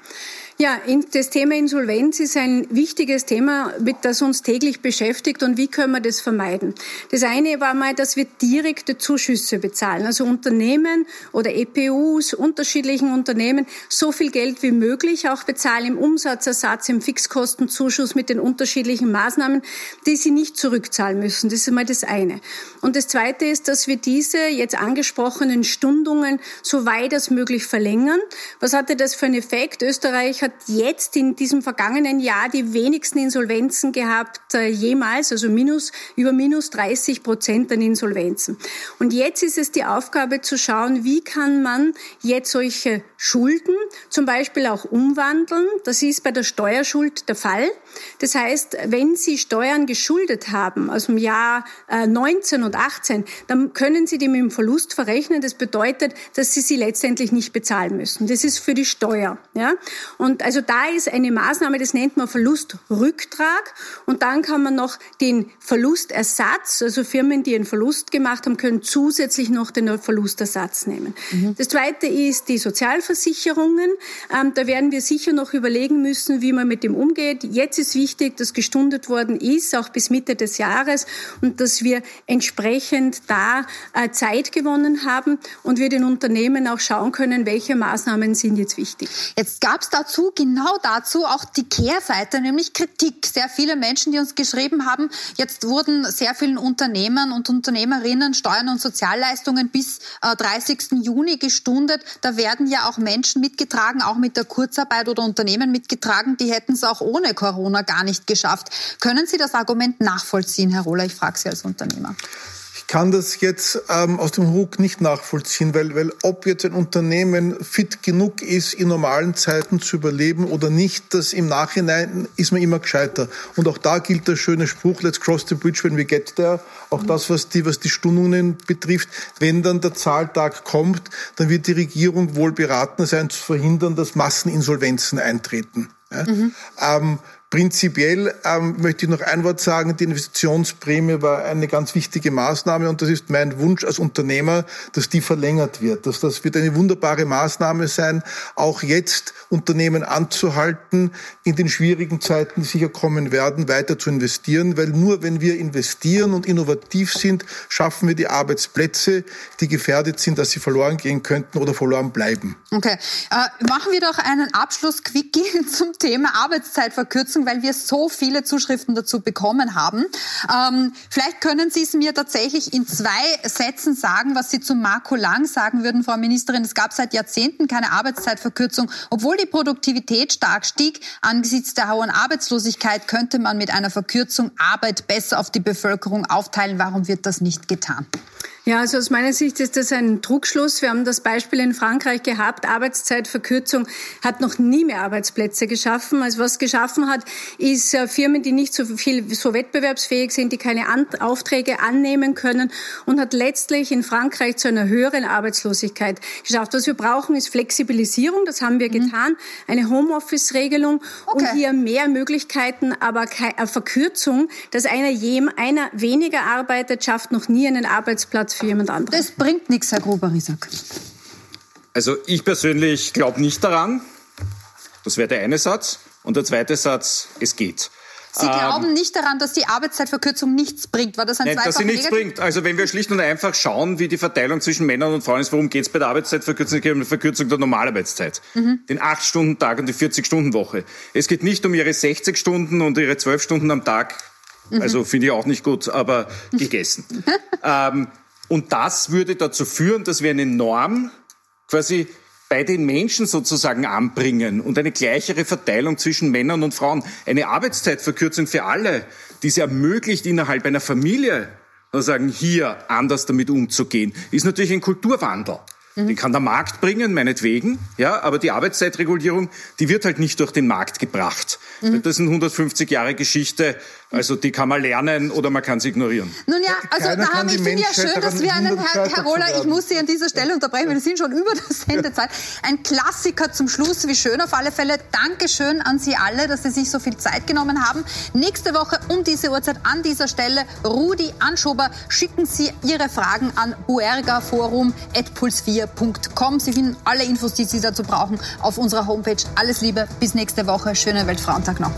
Ja, das Thema Insolvenz ist ein wichtiges Thema, das uns täglich beschäftigt. Und wie können wir das vermeiden? Das eine war mal, dass wir direkte Zuschüsse bezahlen. Also Unternehmen oder EPUs, unterschiedlichen Unternehmen, so viel Geld wie möglich auch bezahlen im Umsatzersatz, im Fixkostenzuschuss mit den unterschiedlichen Maßnahmen, die sie nicht zurückzahlen müssen. Das ist einmal das eine. Und das zweite ist, dass wir diese jetzt angesprochenen Stundungen so weit als möglich verlängern. Was hatte das für einen Effekt? Österreich hat hat jetzt in diesem vergangenen Jahr die wenigsten Insolvenzen gehabt äh, jemals, also minus, über minus 30 Prozent an Insolvenzen. Und jetzt ist es die Aufgabe zu schauen, wie kann man jetzt solche Schulden zum Beispiel auch umwandeln. Das ist bei der Steuerschuld der Fall. Das heißt, wenn Sie Steuern geschuldet haben aus dem Jahr äh, 19 und 18, dann können Sie die mit dem Verlust verrechnen. Das bedeutet, dass Sie sie letztendlich nicht bezahlen müssen. Das ist für die Steuer. Ja? Und also da ist eine Maßnahme, das nennt man Verlustrücktrag. Und dann kann man noch den Verlustersatz, also Firmen, die einen Verlust gemacht haben, können zusätzlich noch den Verlustersatz nehmen. Mhm. Das zweite ist die Sozialversicherungen. Ähm, da werden wir sicher noch überlegen müssen, wie man mit dem umgeht. Jetzt ist wichtig, dass gestundet worden ist, auch bis Mitte des Jahres, und dass wir entsprechend da äh, Zeit gewonnen haben und wir den Unternehmen auch schauen können, welche Maßnahmen sind jetzt wichtig. Jetzt gab es dazu genau dazu auch die Kehrseite, nämlich Kritik. Sehr viele Menschen, die uns geschrieben haben, jetzt wurden sehr vielen Unternehmern und Unternehmerinnen Steuern und Sozialleistungen bis äh, 30. Juni gestundet. Da werden ja auch Menschen mitgetragen, auch mit der Kurzarbeit oder Unternehmen mitgetragen, die hätten es auch ohne Corona gar nicht geschafft. Können Sie das Argument nachvollziehen, Herr Rohler? Ich frage Sie als Unternehmer kann das jetzt ähm, aus dem Ruck nicht nachvollziehen, weil, weil ob jetzt ein Unternehmen fit genug ist, in normalen Zeiten zu überleben oder nicht, das im Nachhinein ist man immer gescheiter. Und auch da gilt der schöne Spruch, let's cross the bridge when we get there. Auch das, was die, was die Stundungen betrifft. Wenn dann der Zahltag kommt, dann wird die Regierung wohl beraten sein, zu verhindern, dass Masseninsolvenzen eintreten. Ja? Mhm. Ähm, Prinzipiell ähm, möchte ich noch ein Wort sagen, die Investitionsprämie war eine ganz wichtige Maßnahme und das ist mein Wunsch als Unternehmer, dass die verlängert wird. Dass das wird eine wunderbare Maßnahme sein, auch jetzt Unternehmen anzuhalten, in den schwierigen Zeiten, die sicher kommen werden, weiter zu investieren, weil nur wenn wir investieren und innovativ sind, schaffen wir die Arbeitsplätze, die gefährdet sind, dass sie verloren gehen könnten oder verloren bleiben. Okay, äh, machen wir doch einen Abschluss-Quickie zum Thema Arbeitszeitverkürzung lassen, weil wir so viele Zuschriften dazu bekommen haben. Ähm, vielleicht können Sie es mir tatsächlich in zwei Sätzen sagen, was Sie zu Marco Lang sagen würden, Frau Ministerin. Es gab seit Jahrzehnten keine Arbeitszeitverkürzung. Obwohl die Produktivität stark stieg, angesichts der hohen Arbeitslosigkeit könnte man mit einer Verkürzung Arbeit besser auf die Bevölkerung aufteilen. Warum wird das nicht getan? Ja, also aus meiner Sicht ist das ein Trugschluss. Wir haben das Beispiel in Frankreich gehabt. Arbeitszeitverkürzung hat noch nie mehr Arbeitsplätze geschaffen. Also was geschaffen hat, ist äh, Firmen, die nicht so viel so wettbewerbsfähig sind, die keine Aufträge annehmen können und hat letztlich in Frankreich zu einer höheren Arbeitslosigkeit geschafft. Was wir brauchen, ist Flexibilisierung. Das haben wir mhm. getan. Eine Homeoffice-Regelung okay. und hier mehr Möglichkeiten, aber keine Verkürzung, dass einer, einer weniger arbeitet, schafft noch nie einen Arbeitsplatz für jemand anderen. Das bringt nichts, Herr Gruber-Riesack. Also ich persönlich glaube nicht daran. Das wäre der eine Satz. Und der zweite Satz, es geht. Sie ähm, glauben nicht daran, dass die Arbeitszeitverkürzung nichts bringt? War das ein Nein, dass sie nichts negativ? bringt. Also wenn wir schlicht und einfach schauen, wie die Verteilung zwischen Männern und Frauen ist, worum geht es bei der Arbeitszeitverkürzung? Es geht um die Verkürzung der Normalarbeitszeit. Mhm. Den 8-Stunden-Tag und die 40-Stunden-Woche. Es geht nicht um ihre 60 Stunden und ihre 12 Stunden am Tag. Mhm. Also finde ich auch nicht gut, aber gegessen. ähm, und das würde dazu führen, dass wir eine Norm quasi bei den Menschen sozusagen anbringen und eine gleichere Verteilung zwischen Männern und Frauen. Eine Arbeitszeitverkürzung für alle, die es ermöglicht, innerhalb einer Familie sozusagen hier anders damit umzugehen, ist natürlich ein Kulturwandel. Mhm. Den kann der Markt bringen, meinetwegen, ja, aber die Arbeitszeitregulierung, die wird halt nicht durch den Markt gebracht. Mhm. Das sind 150 Jahre Geschichte also die kann man lernen oder man kann sie ignorieren. Nun ja, also Keiner da haben, ich finde ja schön, dass wir einen, Herr, Herr Roller, ich muss Sie an dieser Stelle unterbrechen, wir sind schon über der Sendezeit. Ein Klassiker zum Schluss, wie schön auf alle Fälle. Dankeschön an Sie alle, dass Sie sich so viel Zeit genommen haben. Nächste Woche um diese Uhrzeit an dieser Stelle Rudi Anschober. Schicken Sie Ihre Fragen an buergaforum.puls4.com. Sie finden alle Infos, die Sie dazu brauchen, auf unserer Homepage. Alles Liebe, bis nächste Woche. Schönen Weltfrauentag noch.